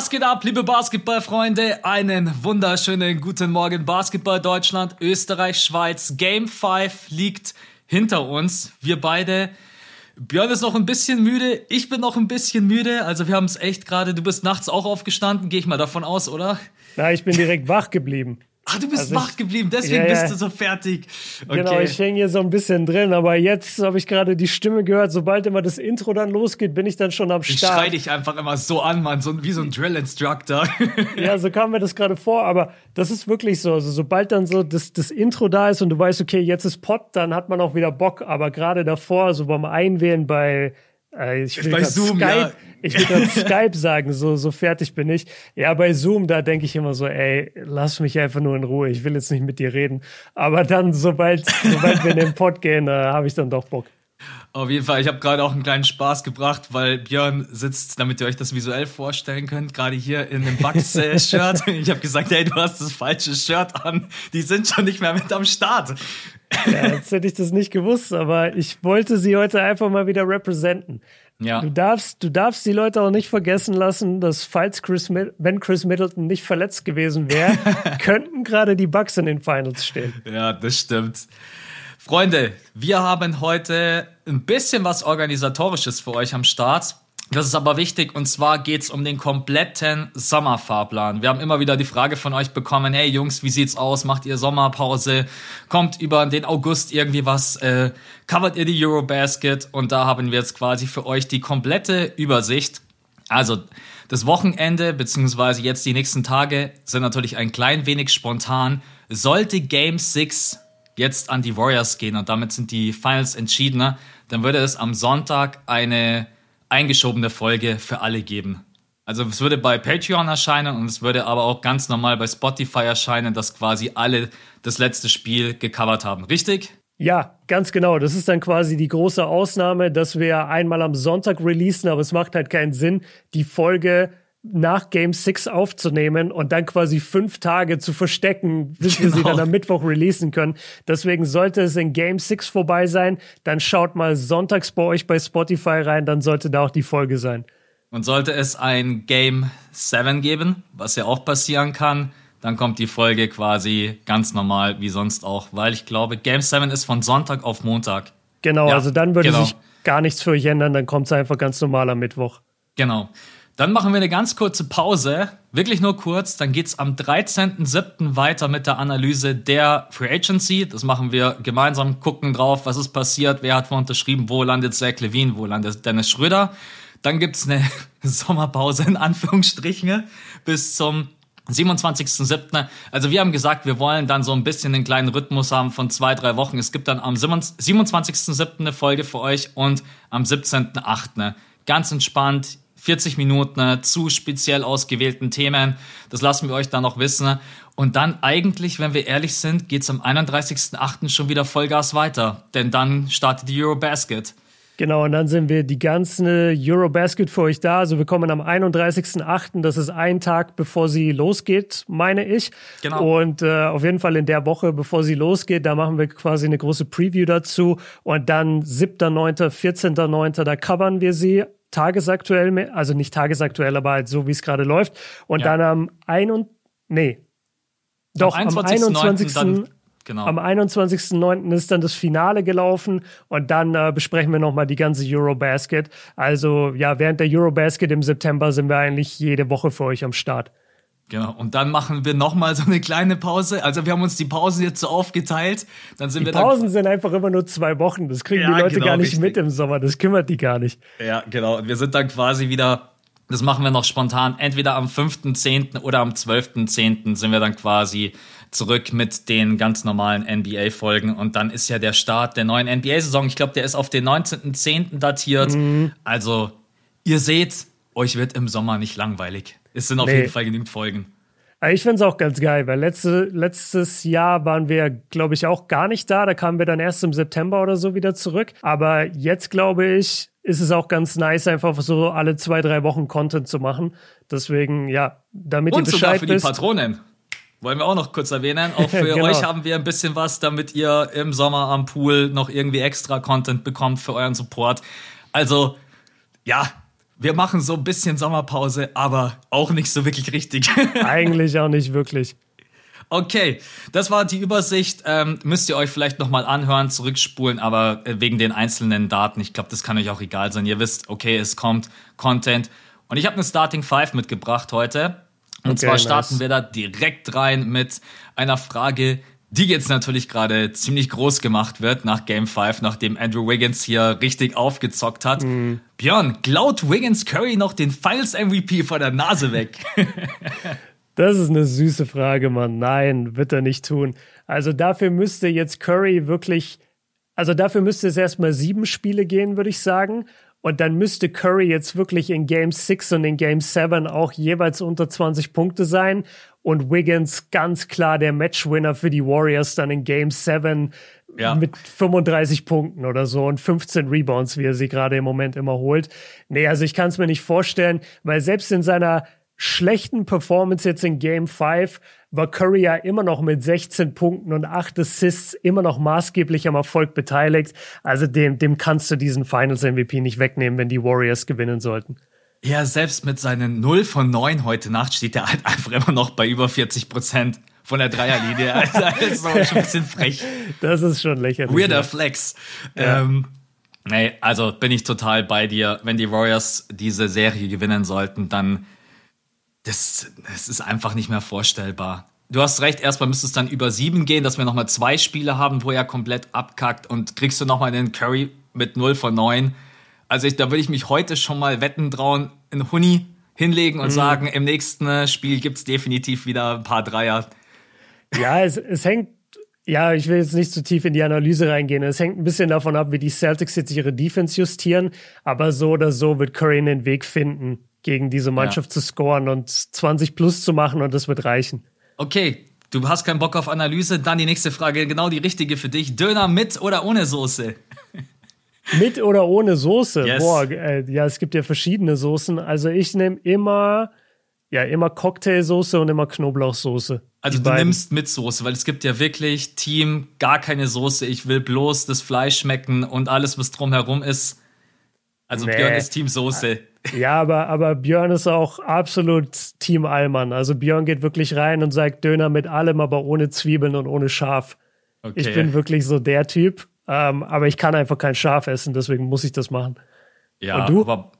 Was geht ab, liebe Basketballfreunde? Einen wunderschönen guten Morgen, Basketball Deutschland, Österreich, Schweiz. Game 5 liegt hinter uns. Wir beide. Björn ist noch ein bisschen müde, ich bin noch ein bisschen müde. Also wir haben es echt gerade. Du bist nachts auch aufgestanden, gehe ich mal davon aus, oder? Na, ich bin direkt wach geblieben. Ah, du bist also wach geblieben, deswegen ja, ja. bist du so fertig. Okay. Genau, ich hänge hier so ein bisschen drin, aber jetzt habe ich gerade die Stimme gehört. Sobald immer das Intro dann losgeht, bin ich dann schon am Start. Ich schrei dich einfach immer so an, Mann, so, wie so ein Drill-Instructor. ja, so kam mir das gerade vor, aber das ist wirklich so. Also, sobald dann so das, das Intro da ist und du weißt, okay, jetzt ist Pod, dann hat man auch wieder Bock. Aber gerade davor, so beim Einwählen bei äh, ich will bei Zoom, Skype, ja. ich will gerade Skype sagen, so, so fertig bin ich. Ja, bei Zoom, da denke ich immer so, ey, lass mich einfach nur in Ruhe, ich will jetzt nicht mit dir reden. Aber dann, sobald, sobald wir in den Pod gehen, äh, habe ich dann doch Bock. Auf jeden Fall, ich habe gerade auch einen kleinen Spaß gebracht, weil Björn sitzt, damit ihr euch das visuell vorstellen könnt, gerade hier in einem Bugs-Shirt. ich habe gesagt, hey, du hast das falsche Shirt an. Die sind schon nicht mehr mit am Start. Ja, jetzt hätte ich das nicht gewusst, aber ich wollte sie heute einfach mal wieder representen. Ja. Du darfst, du darfst die Leute auch nicht vergessen lassen, dass falls Chris, wenn Chris Middleton nicht verletzt gewesen wäre, könnten gerade die Bucks in den Finals stehen. Ja, das stimmt. Freunde, wir haben heute ein bisschen was Organisatorisches für euch am Start. Das ist aber wichtig und zwar geht's um den kompletten Sommerfahrplan. Wir haben immer wieder die Frage von euch bekommen, hey Jungs, wie sieht's aus? Macht ihr Sommerpause? Kommt über den August irgendwie was? Äh, covert ihr die Eurobasket? Und da haben wir jetzt quasi für euch die komplette Übersicht. Also das Wochenende beziehungsweise jetzt die nächsten Tage sind natürlich ein klein wenig spontan. Sollte Game 6 jetzt an die Warriors gehen und damit sind die Finals entschiedener, dann würde es am Sonntag eine eingeschobene Folge für alle geben. Also es würde bei Patreon erscheinen und es würde aber auch ganz normal bei Spotify erscheinen, dass quasi alle das letzte Spiel gecovert haben. Richtig? Ja, ganz genau. Das ist dann quasi die große Ausnahme, dass wir einmal am Sonntag releasen, aber es macht halt keinen Sinn, die Folge nach Game 6 aufzunehmen und dann quasi fünf Tage zu verstecken, bis genau. wir sie dann genau. am Mittwoch releasen können. Deswegen sollte es in Game 6 vorbei sein, dann schaut mal sonntags bei euch bei Spotify rein, dann sollte da auch die Folge sein. Und sollte es ein Game 7 geben, was ja auch passieren kann, dann kommt die Folge quasi ganz normal wie sonst auch, weil ich glaube, Game 7 ist von Sonntag auf Montag. Genau, ja, also dann würde genau. sich gar nichts für euch ändern, dann kommt es einfach ganz normal am Mittwoch. Genau. Dann machen wir eine ganz kurze Pause, wirklich nur kurz. Dann geht es am 13.07. weiter mit der Analyse der Free Agency. Das machen wir gemeinsam, gucken drauf, was ist passiert, wer hat wo unterschrieben, wo landet Zach Levine, wo landet Dennis Schröder. Dann gibt es eine Sommerpause in Anführungsstrichen bis zum 27.07. Also wir haben gesagt, wir wollen dann so ein bisschen einen kleinen Rhythmus haben von zwei, drei Wochen. Es gibt dann am 27.07. eine Folge für euch und am 17.08. Ganz entspannt 40 Minuten äh, zu speziell ausgewählten Themen. Das lassen wir euch dann noch wissen. Und dann eigentlich, wenn wir ehrlich sind, geht es am 31.08. schon wieder Vollgas weiter. Denn dann startet die Eurobasket. Genau, und dann sind wir die ganze Eurobasket für euch da. Also wir kommen am 31.08., das ist ein Tag, bevor sie losgeht, meine ich. Genau. Und äh, auf jeden Fall in der Woche, bevor sie losgeht, da machen wir quasi eine große Preview dazu. Und dann 7.9., 14.9., da covern wir sie tagesaktuell, also nicht tagesaktuell, aber halt so, wie es gerade läuft. Und ja. dann am 21. Nee. Doch, am 21. Am 21. Genau. Am 21.09. ist dann das Finale gelaufen und dann äh, besprechen wir nochmal die ganze Eurobasket. Also ja, während der Eurobasket im September sind wir eigentlich jede Woche für euch am Start. Genau. Und dann machen wir nochmal so eine kleine Pause. Also wir haben uns die Pausen jetzt so aufgeteilt. Dann sind die wir Pausen sind einfach immer nur zwei Wochen. Das kriegen ja, die Leute genau, gar nicht richtig. mit im Sommer. Das kümmert die gar nicht. Ja, genau. Und wir sind dann quasi wieder, das machen wir noch spontan, entweder am 5.10. oder am 12.10. sind wir dann quasi zurück mit den ganz normalen NBA-Folgen. Und dann ist ja der Start der neuen NBA-Saison. Ich glaube, der ist auf den 19.10. datiert. Mhm. Also, ihr seht, euch wird im Sommer nicht langweilig. Es sind auf nee. jeden Fall genügend Folgen. Ich finde es auch ganz geil, weil letzte, letztes Jahr waren wir, glaube ich, auch gar nicht da. Da kamen wir dann erst im September oder so wieder zurück. Aber jetzt, glaube ich, ist es auch ganz nice, einfach so alle zwei, drei Wochen Content zu machen. Deswegen, ja, damit Und ihr Bescheid sogar für die Patronen. Wollen wir auch noch kurz erwähnen. Auch für genau. euch haben wir ein bisschen was, damit ihr im Sommer am Pool noch irgendwie extra Content bekommt für euren Support. Also, ja, wir machen so ein bisschen Sommerpause, aber auch nicht so wirklich richtig. Eigentlich auch nicht wirklich. Okay, das war die Übersicht. Ähm, müsst ihr euch vielleicht nochmal anhören, zurückspulen, aber äh, wegen den einzelnen Daten, ich glaube, das kann euch auch egal sein. Ihr wisst, okay, es kommt Content. Und ich habe eine Starting Five mitgebracht heute. Und okay, zwar starten nice. wir da direkt rein mit einer Frage, die jetzt natürlich gerade ziemlich groß gemacht wird nach Game 5, nachdem Andrew Wiggins hier richtig aufgezockt hat. Mhm. Björn, klaut Wiggins Curry noch den Finals MVP vor der Nase weg? das ist eine süße Frage, Mann. Nein, wird er nicht tun. Also dafür müsste jetzt Curry wirklich, also dafür müsste es erstmal sieben Spiele gehen, würde ich sagen. Und dann müsste Curry jetzt wirklich in Game 6 und in Game 7 auch jeweils unter 20 Punkte sein und Wiggins ganz klar der Matchwinner für die Warriors dann in Game 7 ja. mit 35 Punkten oder so und 15 Rebounds, wie er sie gerade im Moment immer holt. Nee, also ich kann es mir nicht vorstellen, weil selbst in seiner schlechten Performance jetzt in Game 5 war Curry ja immer noch mit 16 Punkten und 8 Assists immer noch maßgeblich am Erfolg beteiligt. Also dem, dem kannst du diesen Finals MVP nicht wegnehmen, wenn die Warriors gewinnen sollten. Ja, selbst mit seinen 0 von 9 heute Nacht steht er halt einfach immer noch bei über 40 Prozent von der Dreierlinie. Also, das ist schon ein bisschen frech. Das ist schon lächerlich. Weirder Flex. Ja. Ähm, nee, also bin ich total bei dir. Wenn die Warriors diese Serie gewinnen sollten, dann das, das ist einfach nicht mehr vorstellbar. Du hast recht, erstmal müsste es dann über sieben gehen, dass wir nochmal zwei Spiele haben, wo er komplett abkackt und kriegst du nochmal den Curry mit 0 von 9 also ich, da würde ich mich heute schon mal wetten trauen, in Huni hinlegen und mhm. sagen, im nächsten Spiel gibt es definitiv wieder ein paar Dreier. Ja, es, es hängt ja, ich will jetzt nicht zu tief in die Analyse reingehen. Es hängt ein bisschen davon ab, wie die Celtics jetzt ihre Defense justieren. Aber so oder so wird Curry einen Weg finden, gegen diese Mannschaft ja. zu scoren und 20 plus zu machen und das wird reichen. Okay, du hast keinen Bock auf Analyse. Dann die nächste Frage, genau die richtige für dich. Döner mit oder ohne Soße? Mit oder ohne Soße? Yes. Boah, äh, ja, es gibt ja verschiedene Soßen. Also ich nehme immer, ja, immer Cocktailsoße und immer Knoblauchsoße. Also du beiden. nimmst mit Soße, weil es gibt ja wirklich Team, gar keine Soße. Ich will bloß das Fleisch schmecken und alles, was drumherum ist. Also nee. Björn ist Team Soße. Ja, aber, aber Björn ist auch absolut Team Allmann. Also Björn geht wirklich rein und sagt Döner mit allem, aber ohne Zwiebeln und ohne Schaf. Okay. Ich bin wirklich so der Typ. Ähm, aber ich kann einfach kein Schaf essen, deswegen muss ich das machen. Ja, Und du? aber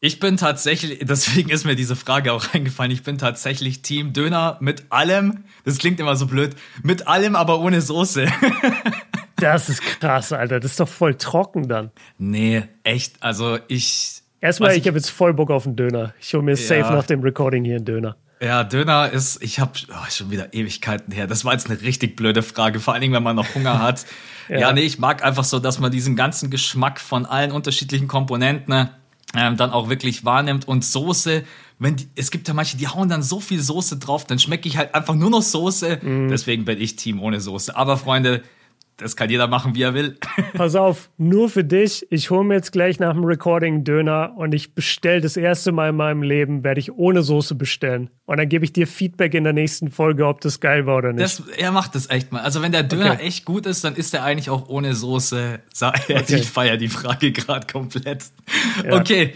ich bin tatsächlich, deswegen ist mir diese Frage auch eingefallen, ich bin tatsächlich Team Döner mit allem, das klingt immer so blöd, mit allem, aber ohne Soße. das ist krass, Alter, das ist doch voll trocken dann. Nee, echt, also ich... Erstmal, ich, ich habe jetzt voll Bock auf einen Döner. Ich hole mir ja. safe nach dem Recording hier einen Döner. Ja, Döner ist, ich habe oh, schon wieder Ewigkeiten her. Das war jetzt eine richtig blöde Frage, vor allen Dingen, wenn man noch Hunger hat. ja. ja, nee, ich mag einfach so, dass man diesen ganzen Geschmack von allen unterschiedlichen Komponenten ne, ähm, dann auch wirklich wahrnimmt. Und Soße, wenn die, es gibt ja manche, die hauen dann so viel Soße drauf, dann schmecke ich halt einfach nur noch Soße. Mm. Deswegen bin ich Team ohne Soße. Aber Freunde, das kann jeder machen, wie er will. Pass auf, nur für dich. Ich hole mir jetzt gleich nach dem Recording Döner und ich bestelle das erste Mal in meinem Leben, werde ich ohne Soße bestellen. Und dann gebe ich dir Feedback in der nächsten Folge, ob das geil war oder nicht. Das, er macht das echt mal. Also wenn der Döner okay. echt gut ist, dann ist er eigentlich auch ohne Soße. Okay. Ich feiere die Frage gerade komplett. Ja. Okay.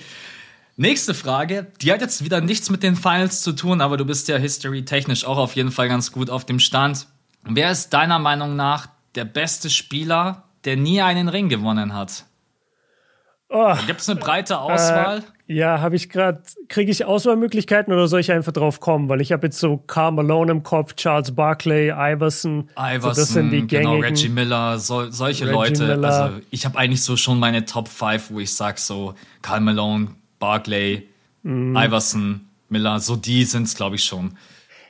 Nächste Frage, die hat jetzt wieder nichts mit den Finals zu tun, aber du bist ja history-technisch auch auf jeden Fall ganz gut auf dem Stand. Wer ist deiner Meinung nach der beste Spieler, der nie einen Ring gewonnen hat? Oh, Gibt es eine breite Auswahl? Äh, ja, habe ich gerade. Kriege ich Auswahlmöglichkeiten oder soll ich einfach drauf kommen? Weil ich habe jetzt so Carl Malone im Kopf, Charles Barkley, Iverson. Iverson, so das sind die genau, Reggie Miller, so, solche Reggie Leute. Miller. Also ich habe eigentlich so schon meine Top 5, wo ich sage so Carl Malone, Barkley, mm. Iverson, Miller, so die sind es, glaube ich, schon.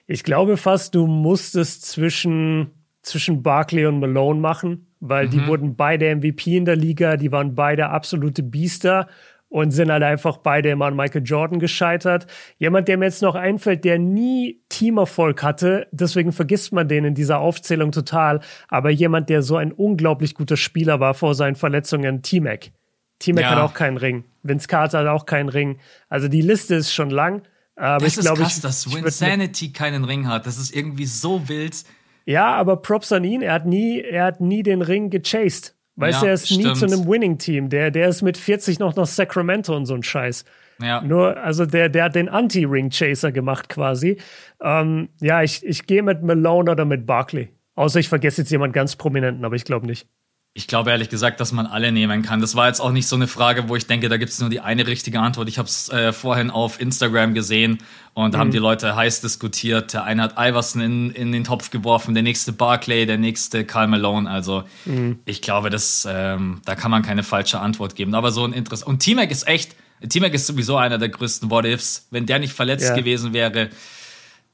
Ich glaube fast, du musstest zwischen zwischen Barkley und Malone machen, weil mhm. die wurden beide MVP in der Liga, die waren beide absolute Biester und sind halt einfach beide immer an Michael Jordan gescheitert. Jemand, der mir jetzt noch einfällt, der nie Teamerfolg hatte, deswegen vergisst man den in dieser Aufzählung total, aber jemand, der so ein unglaublich guter Spieler war vor seinen Verletzungen, T-Mac. T-Mac ja. hat auch keinen Ring. Vince Carter hat auch keinen Ring. Also die Liste ist schon lang. Aber das ich glaube, ich, dass Winsanity keinen Ring hat. Das ist irgendwie so wild. Ja, aber Props an ihn. Er hat nie, er hat nie den Ring gechased. Weißt du, ja, er ist stimmt. nie zu einem Winning-Team. Der, der ist mit 40 noch nach Sacramento und so ein Scheiß. Ja. Nur, also der, der hat den Anti-Ring-Chaser gemacht quasi. Ähm, ja, ich, ich gehe mit Malone oder mit Barkley. Außer ich vergesse jetzt jemand ganz Prominenten, aber ich glaube nicht. Ich glaube ehrlich gesagt, dass man alle nehmen kann. Das war jetzt auch nicht so eine Frage, wo ich denke, da gibt es nur die eine richtige Antwort. Ich habe es äh, vorhin auf Instagram gesehen und da mhm. haben die Leute heiß diskutiert. Der eine hat Iverson in, in den Topf geworfen, der nächste Barclay, der nächste Karl Malone. Also mhm. ich glaube, das, ähm, da kann man keine falsche Antwort geben. Aber so ein Interesse. Und T-Mac ist echt, T-Mac ist sowieso einer der größten What-Ifs. Wenn der nicht verletzt ja. gewesen wäre,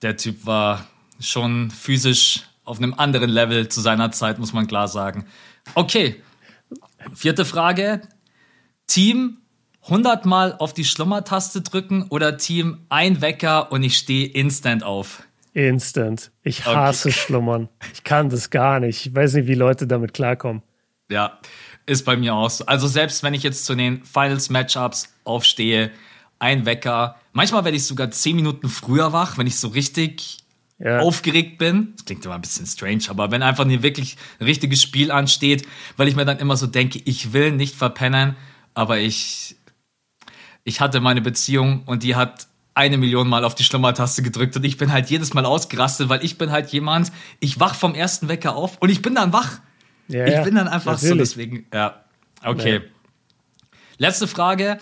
der Typ war schon physisch auf einem anderen Level zu seiner Zeit, muss man klar sagen. Okay. Vierte Frage. Team 100 Mal auf die Schlummertaste drücken oder Team ein Wecker und ich stehe instant auf? Instant. Ich hasse okay. Schlummern. Ich kann das gar nicht. Ich weiß nicht, wie Leute damit klarkommen. Ja, ist bei mir auch so. Also selbst wenn ich jetzt zu den Finals-Matchups aufstehe, ein Wecker. Manchmal werde ich sogar zehn Minuten früher wach, wenn ich so richtig ja. aufgeregt bin. Das klingt immer ein bisschen strange, aber wenn einfach nie wirklich ein richtiges Spiel ansteht, weil ich mir dann immer so denke, ich will nicht verpennen, aber ich, ich hatte meine Beziehung und die hat eine Million Mal auf die Schlummertaste gedrückt und ich bin halt jedes Mal ausgerastet, weil ich bin halt jemand, ich wach vom ersten Wecker auf und ich bin dann wach. Ja, ich bin dann einfach natürlich. so, deswegen, ja, okay. Ja. Letzte Frage.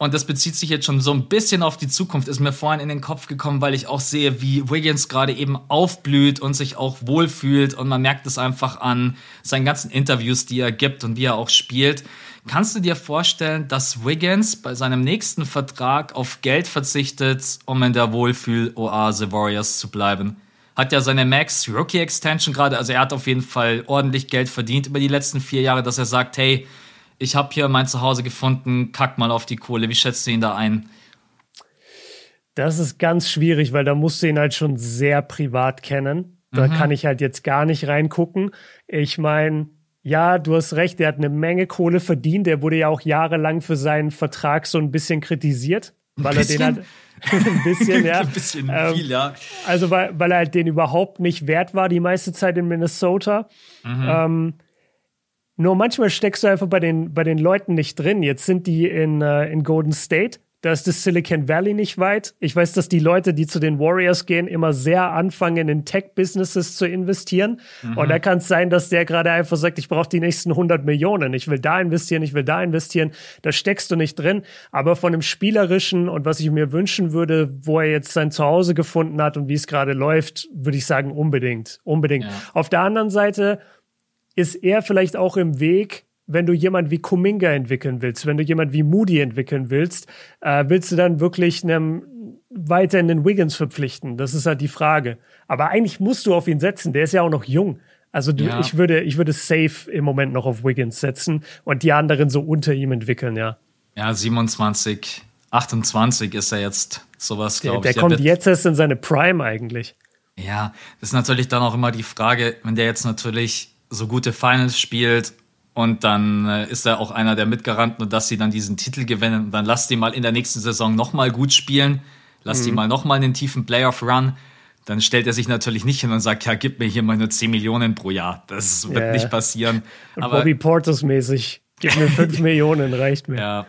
Und das bezieht sich jetzt schon so ein bisschen auf die Zukunft, ist mir vorhin in den Kopf gekommen, weil ich auch sehe, wie Wiggins gerade eben aufblüht und sich auch wohlfühlt. Und man merkt es einfach an seinen ganzen Interviews, die er gibt und wie er auch spielt. Kannst du dir vorstellen, dass Wiggins bei seinem nächsten Vertrag auf Geld verzichtet, um in der Wohlfühl-Oase Warriors zu bleiben? Hat ja seine Max Rookie Extension gerade, also er hat auf jeden Fall ordentlich Geld verdient über die letzten vier Jahre, dass er sagt, hey, ich habe hier mein Zuhause gefunden, kack mal auf die Kohle. Wie schätzt du ihn da ein? Das ist ganz schwierig, weil da musst du ihn halt schon sehr privat kennen. Da mhm. kann ich halt jetzt gar nicht reingucken. Ich meine, ja, du hast recht, der hat eine Menge Kohle verdient. Der wurde ja auch jahrelang für seinen Vertrag so ein bisschen kritisiert, weil er den halt ein bisschen, ja. ein bisschen ähm, viel, ja. Also weil, weil er halt den überhaupt nicht wert war die meiste Zeit in Minnesota. Mhm. Ähm, nur manchmal steckst du einfach bei den, bei den Leuten nicht drin. Jetzt sind die in, äh, in Golden State. Da ist das Silicon Valley nicht weit. Ich weiß, dass die Leute, die zu den Warriors gehen, immer sehr anfangen, in Tech-Businesses zu investieren. Mhm. Und da kann es sein, dass der gerade einfach sagt, ich brauche die nächsten 100 Millionen. Ich will da investieren, ich will da investieren. Da steckst du nicht drin. Aber von dem Spielerischen und was ich mir wünschen würde, wo er jetzt sein Zuhause gefunden hat und wie es gerade läuft, würde ich sagen, unbedingt. Unbedingt. Ja. Auf der anderen Seite, ist er vielleicht auch im Weg, wenn du jemand wie Kuminga entwickeln willst, wenn du jemand wie Moody entwickeln willst, äh, willst du dann wirklich einem weiter in den Wiggins verpflichten? Das ist halt die Frage. Aber eigentlich musst du auf ihn setzen. Der ist ja auch noch jung. Also du, ja. ich würde, ich würde safe im Moment noch auf Wiggins setzen und die anderen so unter ihm entwickeln, ja. Ja, 27, 28 ist er jetzt sowas, glaube ich. Der, der kommt jetzt erst in seine Prime eigentlich. Ja, das ist natürlich dann auch immer die Frage, wenn der jetzt natürlich so gute Finals spielt und dann äh, ist er auch einer der Mitgaranten dass sie dann diesen Titel gewinnen. Und dann lass die mal in der nächsten Saison nochmal gut spielen, lass mhm. die mal nochmal einen tiefen Playoff-Run. Dann stellt er sich natürlich nicht hin und sagt, ja, gib mir hier mal nur 10 Millionen pro Jahr. Das wird yeah. nicht passieren. Aber, Bobby Portis mäßig, gib mir 5 Millionen, reicht mir. Ja,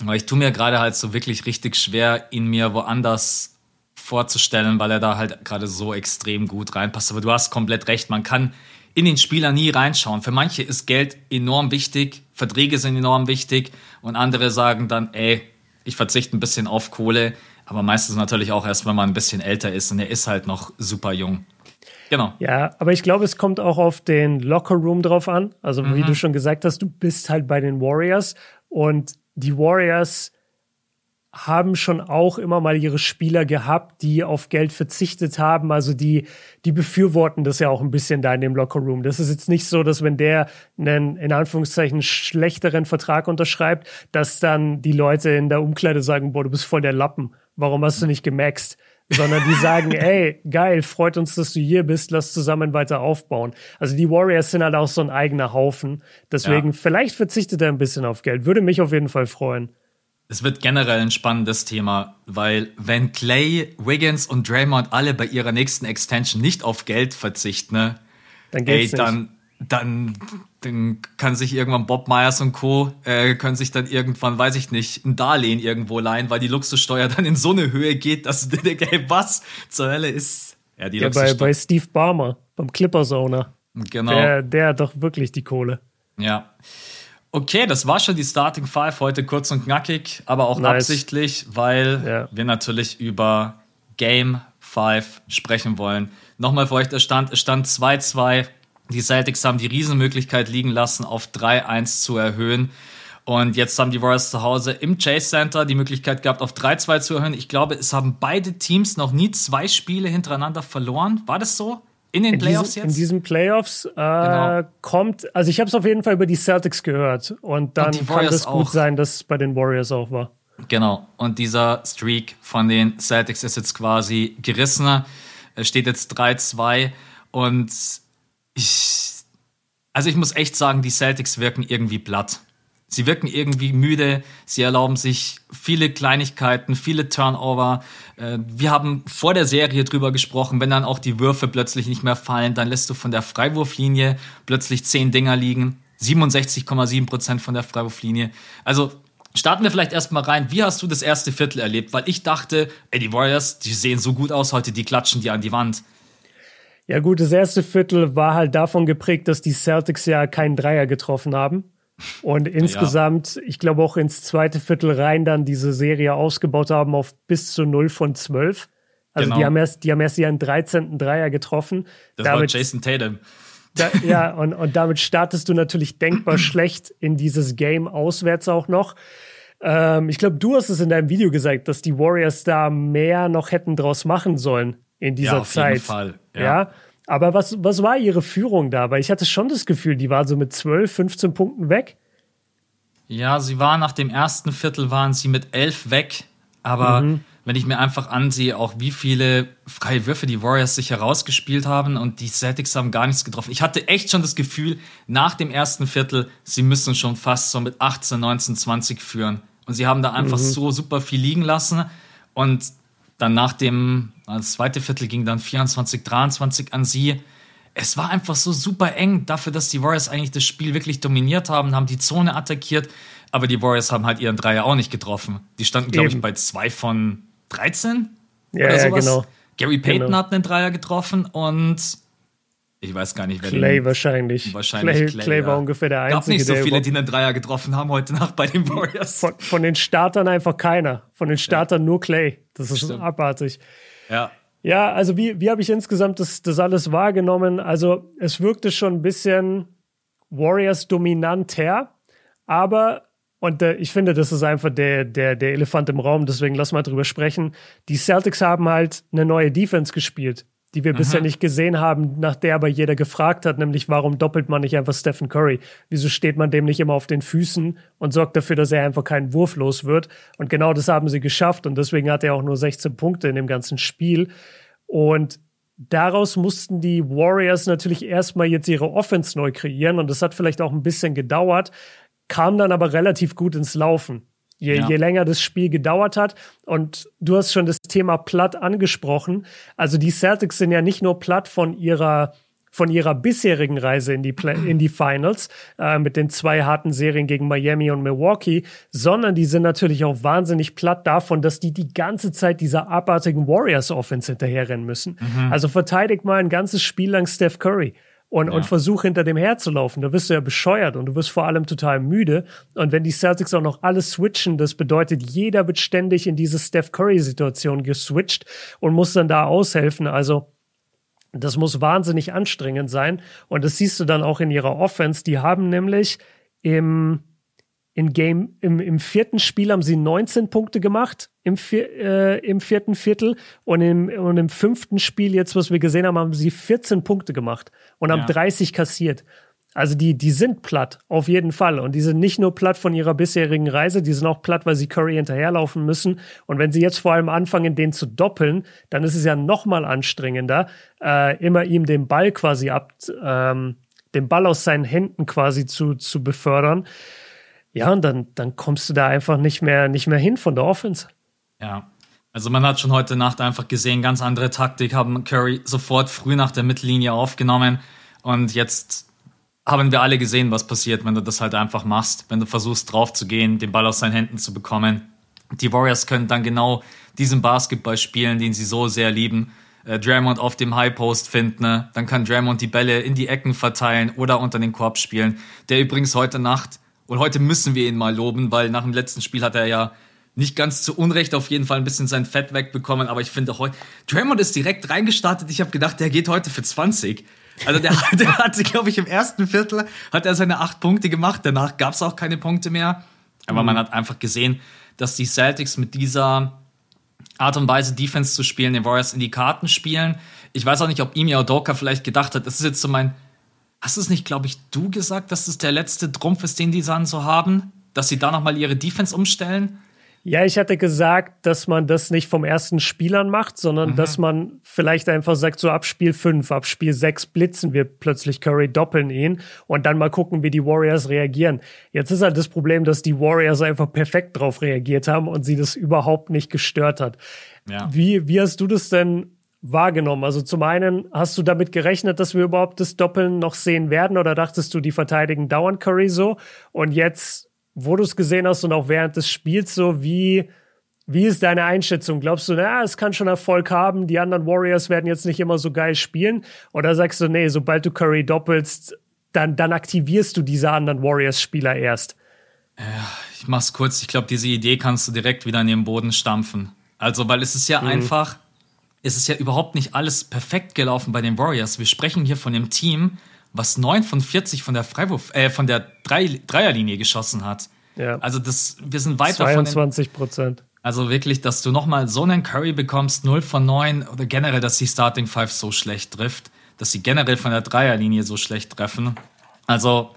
aber ich tue mir gerade halt so wirklich richtig schwer, ihn mir woanders vorzustellen, weil er da halt gerade so extrem gut reinpasst. Aber du hast komplett recht, man kann in den Spieler nie reinschauen. Für manche ist Geld enorm wichtig, Verträge sind enorm wichtig und andere sagen dann, ey, ich verzichte ein bisschen auf Kohle, aber meistens natürlich auch erst, wenn man ein bisschen älter ist und er ist halt noch super jung. Genau. Ja, aber ich glaube, es kommt auch auf den Locker Room drauf an. Also, mhm. wie du schon gesagt hast, du bist halt bei den Warriors und die Warriors haben schon auch immer mal ihre Spieler gehabt, die auf Geld verzichtet haben. Also die, die befürworten das ja auch ein bisschen da in dem Lockerroom. Das ist jetzt nicht so, dass wenn der einen, in Anführungszeichen, schlechteren Vertrag unterschreibt, dass dann die Leute in der Umkleide sagen, boah, du bist voll der Lappen. Warum hast du nicht gemaxt? Sondern die sagen, ey, geil, freut uns, dass du hier bist, lass zusammen weiter aufbauen. Also die Warriors sind halt auch so ein eigener Haufen. Deswegen, ja. vielleicht verzichtet er ein bisschen auf Geld. Würde mich auf jeden Fall freuen es wird generell ein spannendes Thema, weil wenn Clay, Wiggins und Draymond alle bei ihrer nächsten Extension nicht auf Geld verzichten, ne, dann, ey, dann, dann, dann kann sich irgendwann Bob Myers und Co. Äh, können sich dann irgendwann, weiß ich nicht, ein Darlehen irgendwo leihen, weil die Luxussteuer dann in so eine Höhe geht, dass du dir denkst, hey, was zur Hölle ist ja, die ja, bei, bei Steve Barmer, beim Clippers-Owner. Genau. Der, der hat doch wirklich die Kohle. Ja. Okay, das war schon die Starting Five. Heute kurz und knackig, aber auch nice. absichtlich, weil ja. wir natürlich über Game 5 sprechen wollen. Nochmal für euch. Es stand 2-2 die Celtics haben die Riesenmöglichkeit liegen lassen, auf 3-1 zu erhöhen. Und jetzt haben die Warriors zu Hause im Chase Center die Möglichkeit gehabt, auf 3-2 zu erhöhen. Ich glaube, es haben beide Teams noch nie zwei Spiele hintereinander verloren. War das so? In den in Playoffs diesem, jetzt? In diesen Playoffs äh, genau. kommt, also ich habe es auf jeden Fall über die Celtics gehört. Und dann und kann es gut sein, dass es bei den Warriors auch war. Genau. Und dieser Streak von den Celtics ist jetzt quasi gerissen. Es steht jetzt 3-2. Und ich, also ich muss echt sagen, die Celtics wirken irgendwie platt. Sie wirken irgendwie müde, sie erlauben sich viele Kleinigkeiten, viele Turnover. Äh, wir haben vor der Serie drüber gesprochen, wenn dann auch die Würfe plötzlich nicht mehr fallen, dann lässt du von der Freiwurflinie plötzlich zehn Dinger liegen. 67,7 Prozent von der Freiwurflinie. Also starten wir vielleicht erstmal rein. Wie hast du das erste Viertel erlebt? Weil ich dachte, ey, die Warriors, die sehen so gut aus heute, die klatschen die an die Wand. Ja gut, das erste Viertel war halt davon geprägt, dass die Celtics ja keinen Dreier getroffen haben. Und insgesamt, ja. ich glaube auch ins zweite Viertel rein dann diese Serie ausgebaut haben auf bis zu 0 von 12. Also genau. die haben erst, die haben erst ihren 13. Dreier getroffen. Das damit, war Jason Tatum. Da, ja, und, und damit startest du natürlich denkbar schlecht in dieses Game auswärts auch noch. Ähm, ich glaube, du hast es in deinem Video gesagt, dass die Warriors da mehr noch hätten draus machen sollen in dieser ja, auf Zeit. Jeden Fall. Ja. ja. Aber was, was war ihre Führung da? Weil ich hatte schon das Gefühl, die war so mit 12, 15 Punkten weg. Ja, sie war nach dem ersten Viertel waren sie mit 11 weg. Aber mhm. wenn ich mir einfach ansehe, auch wie viele freie Würfe die Warriors sich herausgespielt haben und die Celtics haben gar nichts getroffen. Ich hatte echt schon das Gefühl, nach dem ersten Viertel, sie müssen schon fast so mit 18, 19, 20 führen. Und sie haben da einfach mhm. so super viel liegen lassen. Und dann nach dem, das zweite Viertel ging dann 24, 23 an sie. Es war einfach so super eng dafür, dass die Warriors eigentlich das Spiel wirklich dominiert haben, haben die Zone attackiert, aber die Warriors haben halt ihren Dreier auch nicht getroffen. Die standen, glaube ich, bei zwei von 13 ja, oder sowas. Ja, genau. Gary Payton genau. hat einen Dreier getroffen und ich weiß gar nicht, wer Clay den, wahrscheinlich. Wahrscheinlich Clay, Clay, Clay war ja. ungefähr der Einzige. Gab nicht so viele, die einen Dreier getroffen haben heute Nacht bei den Warriors. Von, von den Startern einfach keiner. Von den Startern ja. nur Clay. Das ist Stimmt. abartig. Ja. Ja, also wie, wie habe ich insgesamt das, das alles wahrgenommen? Also es wirkte schon ein bisschen Warriors dominanter, aber und äh, ich finde, das ist einfach der, der, der Elefant im Raum, deswegen lass mal drüber sprechen. Die Celtics haben halt eine neue Defense gespielt die wir Aha. bisher nicht gesehen haben, nach der aber jeder gefragt hat, nämlich warum doppelt man nicht einfach Stephen Curry? Wieso steht man dem nicht immer auf den Füßen und sorgt dafür, dass er einfach keinen Wurf los wird? Und genau das haben sie geschafft und deswegen hat er auch nur 16 Punkte in dem ganzen Spiel. Und daraus mussten die Warriors natürlich erstmal jetzt ihre Offense neu kreieren und das hat vielleicht auch ein bisschen gedauert, kam dann aber relativ gut ins Laufen. Je, ja. je länger das Spiel gedauert hat. Und du hast schon das Thema platt angesprochen. Also die Celtics sind ja nicht nur platt von ihrer von ihrer bisherigen Reise in die, Play in die Finals äh, mit den zwei harten Serien gegen Miami und Milwaukee, sondern die sind natürlich auch wahnsinnig platt davon, dass die die ganze Zeit dieser abartigen Warriors Offense hinterherrennen müssen. Mhm. Also verteidigt mal ein ganzes Spiel lang Steph Curry und, ja. und versuch hinter dem herzulaufen. Da wirst du ja bescheuert und du wirst vor allem total müde. Und wenn die Celtics auch noch alles switchen, das bedeutet, jeder wird ständig in diese Steph Curry-Situation geswitcht und muss dann da aushelfen. Also das muss wahnsinnig anstrengend sein. Und das siehst du dann auch in ihrer Offense. Die haben nämlich im in Game, im, im vierten Spiel haben sie 19 Punkte gemacht, im, äh, im vierten Viertel. Und im, und im fünften Spiel, jetzt, was wir gesehen haben, haben sie 14 Punkte gemacht und haben ja. 30 kassiert. Also die, die sind platt, auf jeden Fall. Und die sind nicht nur platt von ihrer bisherigen Reise, die sind auch platt, weil sie Curry hinterherlaufen müssen. Und wenn sie jetzt vor allem anfangen, den zu doppeln, dann ist es ja noch mal anstrengender, äh, immer ihm den Ball quasi ab, ähm, den Ball aus seinen Händen quasi zu, zu befördern. Ja, und dann, dann kommst du da einfach nicht mehr, nicht mehr hin von der Offense. Ja. Also man hat schon heute Nacht einfach gesehen, ganz andere Taktik haben Curry sofort früh nach der Mittellinie aufgenommen und jetzt haben wir alle gesehen, was passiert, wenn du das halt einfach machst, wenn du versuchst drauf zu gehen, den Ball aus seinen Händen zu bekommen. Die Warriors können dann genau diesen Basketball spielen, den sie so sehr lieben. Äh, Draymond auf dem High Post finden, ne? dann kann Draymond die Bälle in die Ecken verteilen oder unter den Korb spielen. Der übrigens heute Nacht und heute müssen wir ihn mal loben, weil nach dem letzten Spiel hat er ja nicht ganz zu Unrecht auf jeden Fall ein bisschen sein Fett wegbekommen, aber ich finde heute Draymond ist direkt reingestartet. Ich habe gedacht, der geht heute für 20. Also der, der hat sich, glaube ich, im ersten Viertel hat er seine acht Punkte gemacht. Danach gab es auch keine Punkte mehr. Aber mhm. man hat einfach gesehen, dass die Celtics mit dieser Art und Weise Defense zu spielen, den Warriors in die Karten spielen. Ich weiß auch nicht, ob Imi Odoka vielleicht gedacht hat, das ist jetzt so mein. Hast du es nicht, glaube ich, du gesagt, dass es der letzte Trumpf ist, den die dann so haben? Dass sie da nochmal ihre Defense umstellen? Ja, ich hatte gesagt, dass man das nicht vom ersten Spielern macht, sondern mhm. dass man vielleicht einfach sagt, so ab Spiel 5, ab Spiel 6 blitzen wir plötzlich Curry, doppeln ihn und dann mal gucken, wie die Warriors reagieren. Jetzt ist halt das Problem, dass die Warriors einfach perfekt drauf reagiert haben und sie das überhaupt nicht gestört hat. Ja. Wie, wie hast du das denn wahrgenommen? Also zum einen, hast du damit gerechnet, dass wir überhaupt das Doppeln noch sehen werden oder dachtest du, die verteidigen dauernd Curry so und jetzt wo du es gesehen hast und auch während des Spiels so, wie, wie ist deine Einschätzung? Glaubst du, na, es kann schon Erfolg haben, die anderen Warriors werden jetzt nicht immer so geil spielen? Oder sagst du, nee, sobald du Curry doppelst, dann, dann aktivierst du diese anderen Warriors-Spieler erst? Ja, ich mach's kurz. Ich glaube, diese Idee kannst du direkt wieder in den Boden stampfen. Also, weil es ist ja mhm. einfach, es ist ja überhaupt nicht alles perfekt gelaufen bei den Warriors. Wir sprechen hier von dem Team, was 9 von 40 von der Freiwurf, äh, von der Drei Dreierlinie geschossen hat. Ja. Also das, wir sind weiter 22 Prozent. Also wirklich, dass du nochmal so einen Curry bekommst, 0 von 9 oder generell, dass die Starting Five so schlecht trifft, dass sie generell von der Dreierlinie so schlecht treffen. Also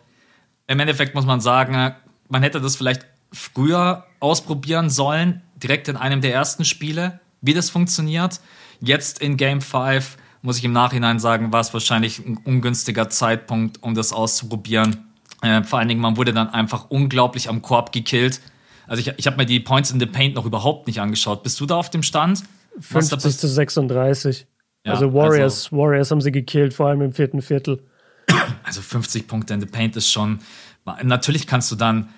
im Endeffekt muss man sagen, man hätte das vielleicht früher ausprobieren sollen, direkt in einem der ersten Spiele, wie das funktioniert. Jetzt in Game 5 muss ich im Nachhinein sagen, war es wahrscheinlich ein ungünstiger Zeitpunkt, um das auszuprobieren. Äh, vor allen Dingen, man wurde dann einfach unglaublich am Korb gekillt. Also ich, ich habe mir die Points in the Paint noch überhaupt nicht angeschaut. Bist du da auf dem Stand? 50 zu 36. Ja, also Warriors, also, Warriors haben sie gekillt, vor allem im vierten Viertel. Also 50 Punkte in the Paint ist schon. Natürlich kannst du dann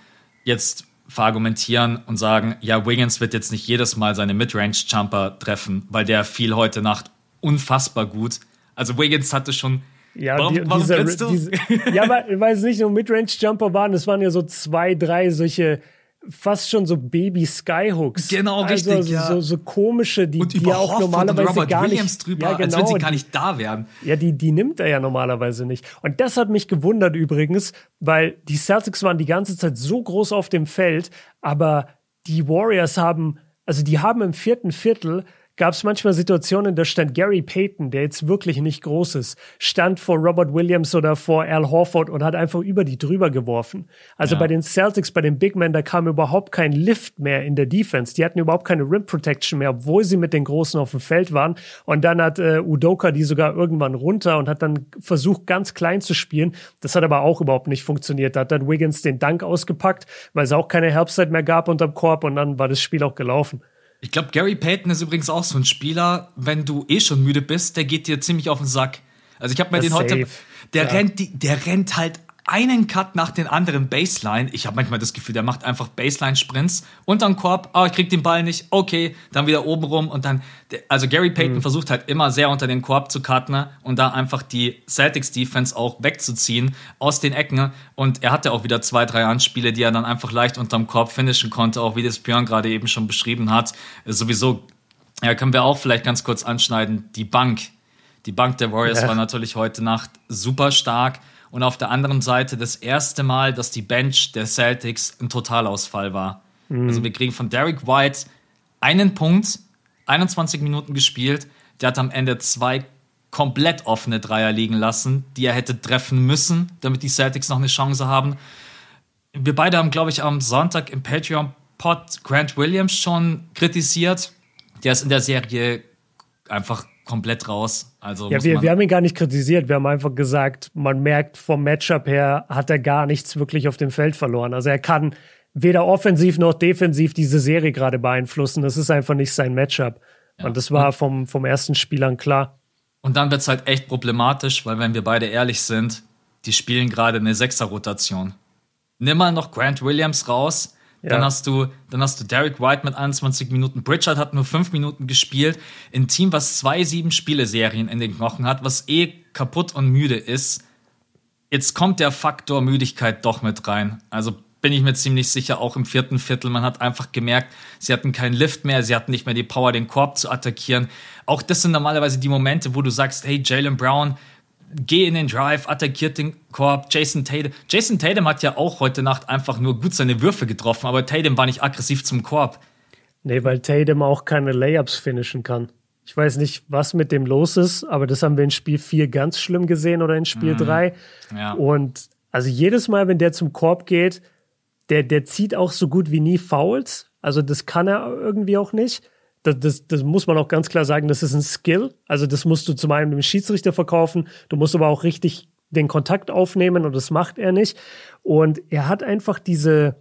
jetzt verargumentieren und sagen, ja, Wiggins wird jetzt nicht jedes Mal seine Midrange-Jumper treffen, weil der fiel heute Nacht unfassbar gut. Also Wiggins hatte schon. Ja, warum, die, warum diese, du? Diese, ja, weil, weil es nicht nur Midrange-Jumper waren, es waren ja so zwei, drei solche fast schon so Baby Skyhooks. Genau, also richtig. Also ja. so, so komische, die, die ja auch normalerweise Robert gar Williams nicht. drüber, ja, genau, als wenn sie gar nicht da wären. Ja, die, die nimmt er ja normalerweise nicht. Und das hat mich gewundert übrigens, weil die Celtics waren die ganze Zeit so groß auf dem Feld, aber die Warriors haben, also die haben im vierten Viertel gab es manchmal Situationen, da stand Gary Payton, der jetzt wirklich nicht groß ist, stand vor Robert Williams oder vor Al Horford und hat einfach über die drüber geworfen. Also ja. bei den Celtics, bei den Big Men, da kam überhaupt kein Lift mehr in der Defense. Die hatten überhaupt keine Rim Protection mehr, obwohl sie mit den Großen auf dem Feld waren. Und dann hat äh, Udoka die sogar irgendwann runter und hat dann versucht, ganz klein zu spielen. Das hat aber auch überhaupt nicht funktioniert. Da hat dann Wiggins den Dank ausgepackt, weil es auch keine Herbstzeit mehr gab unterm Korb und dann war das Spiel auch gelaufen. Ich glaube, Gary Payton ist übrigens auch so ein Spieler, wenn du eh schon müde bist, der geht dir ziemlich auf den Sack. Also ich habe mir den safe. heute, der ja. rennt, der rennt halt einen Cut nach den anderen Baseline. Ich habe manchmal das Gefühl, der macht einfach Baseline-Sprints unterm Korb. Oh, ich krieg den Ball nicht. Okay, dann wieder oben rum und dann. Also Gary Payton mhm. versucht halt immer sehr unter den Korb zu cutten und da einfach die Celtics-Defense auch wegzuziehen aus den Ecken. Und er hatte auch wieder zwei, drei Anspiele, die er dann einfach leicht unterm Korb finishen konnte, auch wie das Björn gerade eben schon beschrieben hat. Sowieso ja, können wir auch vielleicht ganz kurz anschneiden. Die Bank. Die Bank der Warriors ja. war natürlich heute Nacht super stark und auf der anderen Seite das erste Mal, dass die Bench der Celtics ein Totalausfall war. Mhm. Also wir kriegen von Derek White einen Punkt, 21 Minuten gespielt. Der hat am Ende zwei komplett offene Dreier liegen lassen, die er hätte treffen müssen, damit die Celtics noch eine Chance haben. Wir beide haben, glaube ich, am Sonntag im Patreon-Pod Grant Williams schon kritisiert. Der ist in der Serie einfach komplett raus. Also ja, wir, wir haben ihn gar nicht kritisiert. Wir haben einfach gesagt, man merkt vom Matchup her, hat er gar nichts wirklich auf dem Feld verloren. Also er kann weder offensiv noch defensiv diese Serie gerade beeinflussen. Das ist einfach nicht sein Matchup. Ja. Und das war vom, vom ersten Spiel an klar. Und dann wird es halt echt problematisch, weil wenn wir beide ehrlich sind, die spielen gerade eine Sechser-Rotation. Nimm mal noch Grant Williams raus, ja. Dann hast du, dann hast du Derek White mit 21 Minuten. Pritchard hat nur 5 Minuten gespielt. Ein Team, was zwei sieben Spieleserien in den Knochen hat, was eh kaputt und müde ist. Jetzt kommt der Faktor Müdigkeit doch mit rein. Also bin ich mir ziemlich sicher, auch im vierten Viertel. Man hat einfach gemerkt, sie hatten keinen Lift mehr, sie hatten nicht mehr die Power, den Korb zu attackieren. Auch das sind normalerweise die Momente, wo du sagst, hey, Jalen Brown, geh in den Drive, attackiert den Korb. Jason Tatum. Jason Tatum hat ja auch heute Nacht einfach nur gut seine Würfe getroffen, aber Tatum war nicht aggressiv zum Korb. Nee, weil Tatum auch keine Layups finishen kann. Ich weiß nicht, was mit dem los ist, aber das haben wir in Spiel 4 ganz schlimm gesehen oder in Spiel 3. Mhm. Ja. Und also jedes Mal, wenn der zum Korb geht, der, der zieht auch so gut wie nie Fouls. Also das kann er irgendwie auch nicht das, das, das muss man auch ganz klar sagen, das ist ein Skill. Also das musst du zum einen dem Schiedsrichter verkaufen, du musst aber auch richtig den Kontakt aufnehmen und das macht er nicht. Und er hat einfach diese,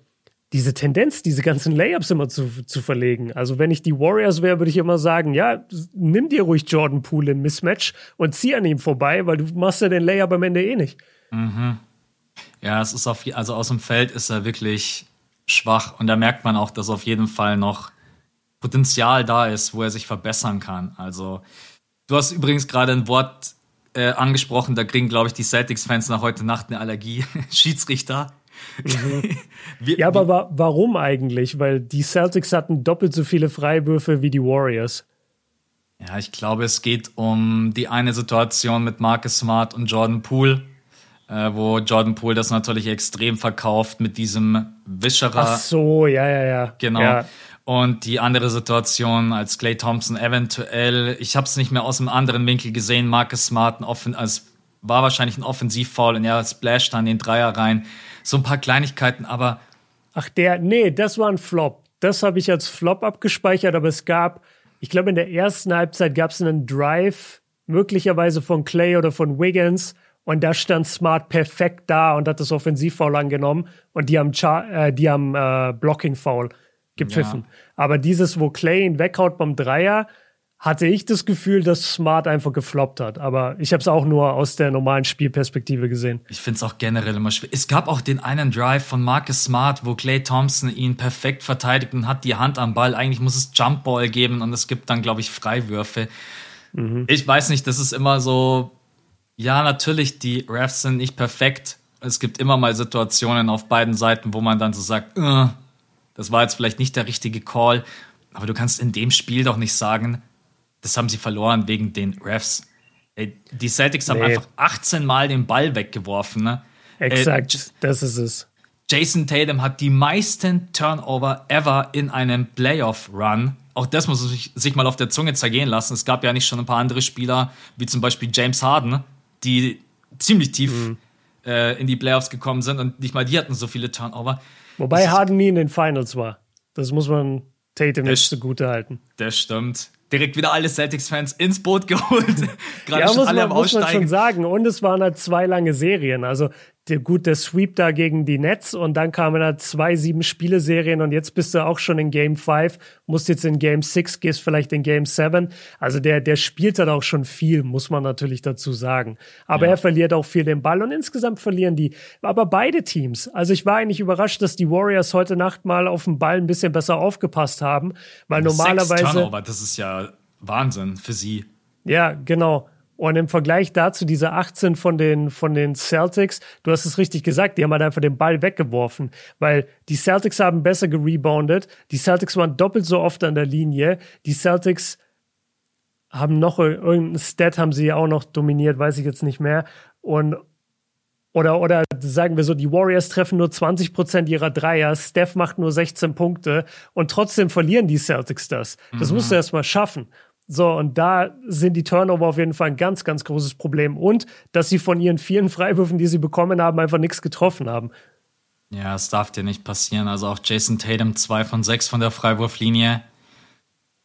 diese Tendenz, diese ganzen Layups immer zu, zu verlegen. Also wenn ich die Warriors wäre, würde ich immer sagen, ja, nimm dir ruhig Jordan Poole im Mismatch und zieh an ihm vorbei, weil du machst ja den Layup am Ende eh nicht. Mhm. Ja, es ist auf, also aus dem Feld ist er wirklich schwach und da merkt man auch, dass auf jeden Fall noch Potenzial da ist, wo er sich verbessern kann. Also, du hast übrigens gerade ein Wort äh, angesprochen, da kriegen, glaube ich, die Celtics-Fans nach heute Nacht eine Allergie. Schiedsrichter. Mhm. wie, ja, aber wa warum eigentlich? Weil die Celtics hatten doppelt so viele Freiwürfe wie die Warriors. Ja, ich glaube, es geht um die eine Situation mit Marcus Smart und Jordan Poole, äh, wo Jordan Poole das natürlich extrem verkauft mit diesem Wischerer. Ach so, ja, ja, ja. Genau. Ja. Und die andere Situation, als Clay Thompson eventuell, ich habe es nicht mehr aus einem anderen Winkel gesehen, Marcus Smart ein als war wahrscheinlich ein Offensivfoul und er splasht dann den Dreier rein. So ein paar Kleinigkeiten, aber. Ach, der, nee, das war ein Flop. Das habe ich als Flop abgespeichert, aber es gab, ich glaube, in der ersten Halbzeit gab es einen Drive, möglicherweise von Clay oder von Wiggins, und da stand Smart perfekt da und hat das Offensivfoul angenommen und die haben, Char äh, die haben äh, Blocking-Foul gepfiffen. Ja. Aber dieses, wo Clay ihn weghaut beim Dreier, hatte ich das Gefühl, dass Smart einfach gefloppt hat. Aber ich habe es auch nur aus der normalen Spielperspektive gesehen. Ich finde es auch generell immer schwer. Es gab auch den einen Drive von Marcus Smart, wo Clay Thompson ihn perfekt verteidigt und hat die Hand am Ball. Eigentlich muss es Jumpball geben und es gibt dann, glaube ich, Freiwürfe. Mhm. Ich weiß nicht, das ist immer so. Ja, natürlich, die Refs sind nicht perfekt. Es gibt immer mal Situationen auf beiden Seiten, wo man dann so sagt, uh, das war jetzt vielleicht nicht der richtige Call, aber du kannst in dem Spiel doch nicht sagen, das haben sie verloren wegen den Refs. Die Celtics haben nee. einfach 18 Mal den Ball weggeworfen. Ne? Exakt, äh, das ist es. Jason Tatum hat die meisten Turnover ever in einem Playoff-Run. Auch das muss sich, sich mal auf der Zunge zergehen lassen. Es gab ja nicht schon ein paar andere Spieler, wie zum Beispiel James Harden, die ziemlich tief mhm. äh, in die Playoffs gekommen sind und nicht mal die hatten so viele Turnover. Wobei Harden nie in den Finals war. Das muss man Tatum nicht zugute halten. Das stimmt. Direkt wieder alle Celtics-Fans ins Boot geholt. Gerade ja, schon muss, alle man, am muss man schon sagen. Und es waren halt zwei lange Serien. Also der, gut, der Sweep da gegen die Nets und dann kamen da zwei sieben Spiele-Serien und jetzt bist du auch schon in Game 5, musst jetzt in Game 6, gehst vielleicht in Game 7. Also der, der spielt dann auch schon viel, muss man natürlich dazu sagen. Aber ja. er verliert auch viel den Ball und insgesamt verlieren die, aber beide Teams. Also ich war eigentlich überrascht, dass die Warriors heute Nacht mal auf den Ball ein bisschen besser aufgepasst haben, weil normalerweise. Sechs Turnover, das ist ja Wahnsinn für sie. Ja, genau. Und im Vergleich dazu diese 18 von den, von den Celtics, du hast es richtig gesagt, die haben halt einfach den Ball weggeworfen, weil die Celtics haben besser gereboundet, die Celtics waren doppelt so oft an der Linie, die Celtics haben noch irgendein Stat haben sie auch noch dominiert, weiß ich jetzt nicht mehr. Und oder, oder sagen wir so, die Warriors treffen nur 20 Prozent ihrer Dreier, Steph macht nur 16 Punkte und trotzdem verlieren die Celtics das. Das mhm. musst du erst mal schaffen. So, und da sind die Turnover auf jeden Fall ein ganz, ganz großes Problem. Und dass sie von ihren vielen Freiwürfen, die sie bekommen haben, einfach nichts getroffen haben. Ja, das darf dir nicht passieren. Also auch Jason Tatum, zwei von sechs von der Freiwurflinie.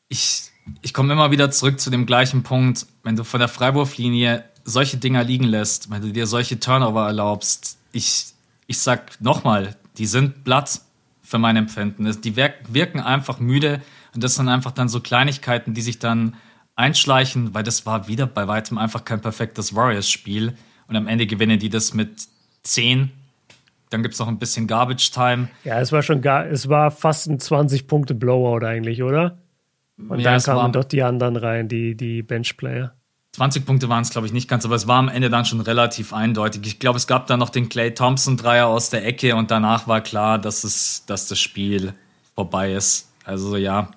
Ich, ich komme immer wieder zurück zu dem gleichen Punkt. Wenn du von der Freiwurflinie solche Dinger liegen lässt, wenn du dir solche Turnover erlaubst, ich, ich sag nochmal, die sind Blatt für mein Empfinden. Die wirken einfach müde und das sind einfach dann so Kleinigkeiten, die sich dann einschleichen, weil das war wieder bei weitem einfach kein perfektes Warriors-Spiel. Und am Ende gewinnen die das mit 10. Dann gibt es noch ein bisschen Garbage Time. Ja, es war schon gar, es war fast ein 20-Punkte-Blowout eigentlich, oder? Und ja, dann kamen doch die anderen rein, die, die Benchplayer. 20 Punkte waren es, glaube ich, nicht ganz, aber es war am Ende dann schon relativ eindeutig. Ich glaube, es gab dann noch den Clay Thompson-Dreier aus der Ecke und danach war klar, dass, es, dass das Spiel vorbei ist. Also ja.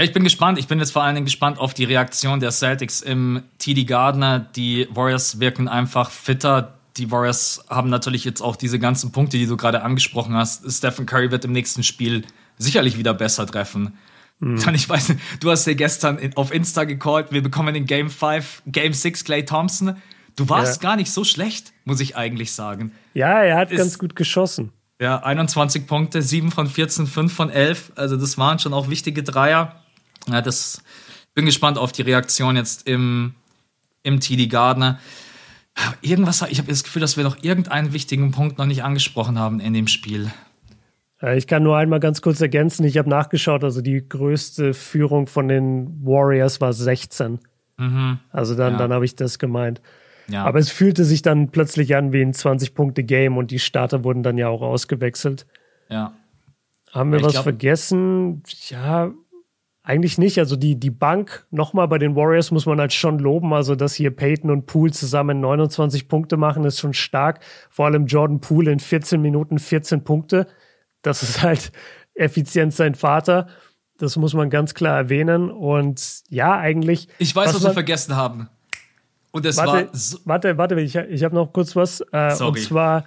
Ja, ich bin gespannt. Ich bin jetzt vor allen Dingen gespannt auf die Reaktion der Celtics im TD Gardner. Die Warriors wirken einfach fitter. Die Warriors haben natürlich jetzt auch diese ganzen Punkte, die du gerade angesprochen hast. Stephen Curry wird im nächsten Spiel sicherlich wieder besser treffen. Mhm. Dann, ich weiß nicht, du hast ja gestern auf Insta gecallt, wir bekommen in Game 5, Game 6 Clay Thompson. Du warst ja. gar nicht so schlecht, muss ich eigentlich sagen. Ja, er hat Ist, ganz gut geschossen. Ja, 21 Punkte, 7 von 14, 5 von 11. Also das waren schon auch wichtige Dreier. Ja, das bin gespannt auf die Reaktion jetzt im, im TD Gardner. Irgendwas, ich habe das Gefühl, dass wir noch irgendeinen wichtigen Punkt noch nicht angesprochen haben in dem Spiel. Äh, ich kann nur einmal ganz kurz ergänzen, ich habe nachgeschaut, also die größte Führung von den Warriors war 16. Mhm. Also dann, ja. dann habe ich das gemeint. Ja. Aber es fühlte sich dann plötzlich an wie ein 20-Punkte-Game und die Starter wurden dann ja auch ausgewechselt. Ja. Haben wir ich was glaub, vergessen? Ja, eigentlich nicht. Also die, die Bank nochmal bei den Warriors muss man halt schon loben. Also, dass hier Peyton und Poole zusammen 29 Punkte machen, ist schon stark. Vor allem Jordan Poole in 14 Minuten 14 Punkte. Das ist halt effizient sein Vater. Das muss man ganz klar erwähnen. Und ja, eigentlich. Ich weiß, was, was wir vergessen haben. Und es warte, war. So warte, warte, ich, ich habe noch kurz was. Äh, Sorry. Und zwar,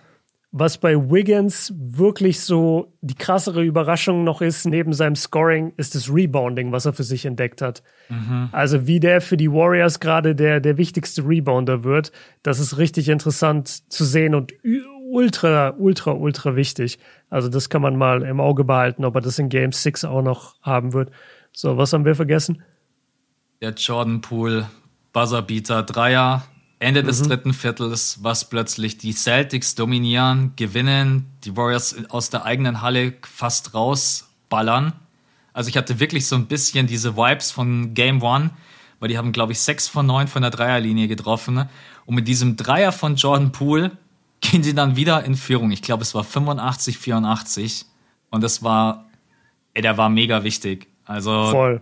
was bei Wiggins wirklich so die krassere Überraschung noch ist, neben seinem Scoring, ist das Rebounding, was er für sich entdeckt hat. Mhm. Also, wie der für die Warriors gerade der, der wichtigste Rebounder wird, das ist richtig interessant zu sehen und ultra, ultra, ultra wichtig. Also das kann man mal im Auge behalten, ob er das in Game 6 auch noch haben wird. So, was haben wir vergessen? Der Jordan Pool, Buzzerbeater, Dreier, Ende des mhm. dritten Viertels, was plötzlich die Celtics dominieren, gewinnen, die Warriors aus der eigenen Halle fast rausballern. Also ich hatte wirklich so ein bisschen diese Vibes von Game One, weil die haben, glaube ich, sechs von neun von der Dreierlinie getroffen. Und mit diesem Dreier von Jordan Poole gehen sie dann wieder in Führung. Ich glaube, es war 85, 84. Und das war, ey, der war mega wichtig. Also. Voll.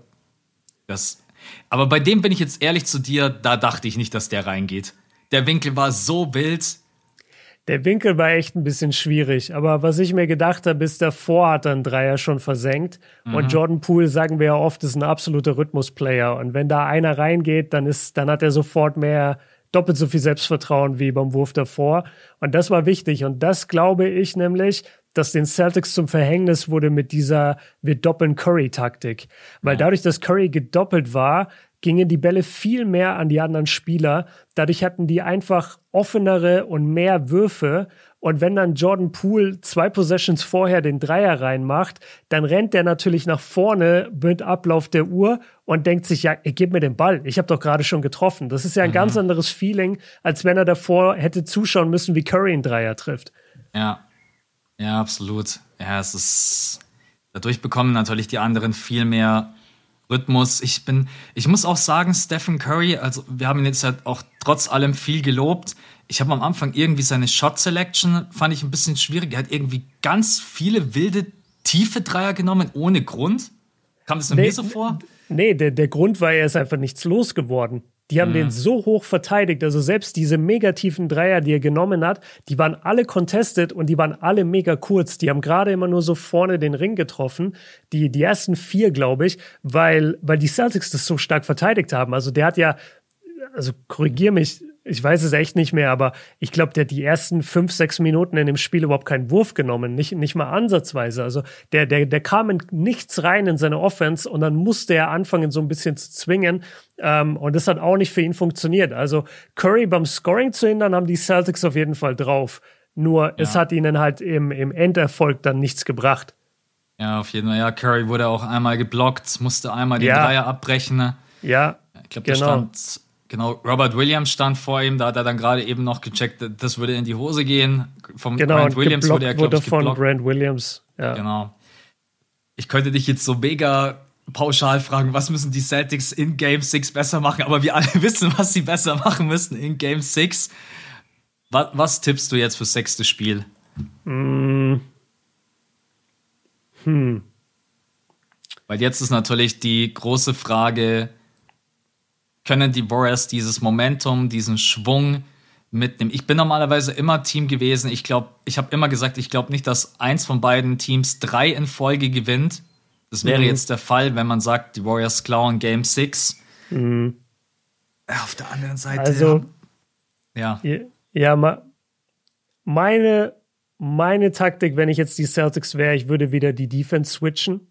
Das, aber bei dem bin ich jetzt ehrlich zu dir, da dachte ich nicht, dass der reingeht. Der Winkel war so wild. Der Winkel war echt ein bisschen schwierig, aber was ich mir gedacht habe, ist, davor hat er einen Dreier schon versenkt. Mhm. Und Jordan Poole, sagen wir ja oft, ist ein absoluter Rhythmusplayer. Und wenn da einer reingeht, dann ist, dann hat er sofort mehr, doppelt so viel Selbstvertrauen wie beim Wurf davor. Und das war wichtig. Und das glaube ich nämlich, dass den Celtics zum Verhängnis wurde mit dieser wir doppeln Curry-Taktik. Weil dadurch, dass Curry gedoppelt war, gingen die Bälle viel mehr an die anderen Spieler. Dadurch hatten die einfach offenere und mehr Würfe. Und wenn dann Jordan Poole zwei Possessions vorher den Dreier reinmacht, dann rennt der natürlich nach vorne mit Ablauf der Uhr und denkt sich, ja, gib mir den Ball. Ich habe doch gerade schon getroffen. Das ist ja ein mhm. ganz anderes Feeling, als wenn er davor hätte zuschauen müssen, wie Curry einen Dreier trifft. Ja, ja, absolut. Ja, es ist, dadurch bekommen natürlich die anderen viel mehr Rhythmus. Ich bin, ich muss auch sagen, Stephen Curry, also wir haben ihn jetzt halt auch trotz allem viel gelobt. Ich habe am Anfang irgendwie seine Shot Selection fand ich ein bisschen schwierig. Er hat irgendwie ganz viele wilde tiefe Dreier genommen ohne Grund. Kam das nee, mir so vor? Nee, der, der Grund war, er ist einfach nichts losgeworden. Die haben mhm. den so hoch verteidigt. Also selbst diese negativen Dreier, die er genommen hat, die waren alle contested und die waren alle mega kurz. Die haben gerade immer nur so vorne den Ring getroffen. Die, die ersten vier, glaube ich, weil, weil die Celtics das so stark verteidigt haben. Also der hat ja, also korrigier mich, ich weiß es echt nicht mehr, aber ich glaube, der hat die ersten fünf, sechs Minuten in dem Spiel überhaupt keinen Wurf genommen, nicht, nicht mal ansatzweise. Also der, der, der kam in nichts rein in seine Offense und dann musste er anfangen, so ein bisschen zu zwingen. Ähm, und das hat auch nicht für ihn funktioniert. Also Curry beim Scoring zu hindern, haben die Celtics auf jeden Fall drauf. Nur ja. es hat ihnen halt im, im Enderfolg dann nichts gebracht. Ja, auf jeden Fall. Ja, Curry wurde auch einmal geblockt, musste einmal den ja. Dreier abbrechen. Ja. Ich glaube, genau. stand Genau, Robert Williams stand vor ihm, da hat er dann gerade eben noch gecheckt, das würde in die Hose gehen. Vom genau, Grant Williams wurde er, glaube ich, geblockt. von Grant Williams. Ja. Genau. Ich könnte dich jetzt so mega pauschal fragen, was müssen die Celtics in Game 6 besser machen, aber wir alle wissen, was sie besser machen müssen in Game 6. Was, was tippst du jetzt fürs sechste Spiel? Mm. Hm. Weil jetzt ist natürlich die große Frage, können die Warriors dieses Momentum, diesen Schwung mitnehmen? Ich bin normalerweise immer Team gewesen. Ich glaube, ich habe immer gesagt, ich glaube nicht, dass eins von beiden Teams drei in Folge gewinnt. Das wäre mhm. jetzt der Fall, wenn man sagt, die Warriors klauen Game 6. Mhm. Auf der anderen Seite. Also, ja. Ja, meine, meine Taktik, wenn ich jetzt die Celtics wäre, ich würde wieder die Defense switchen.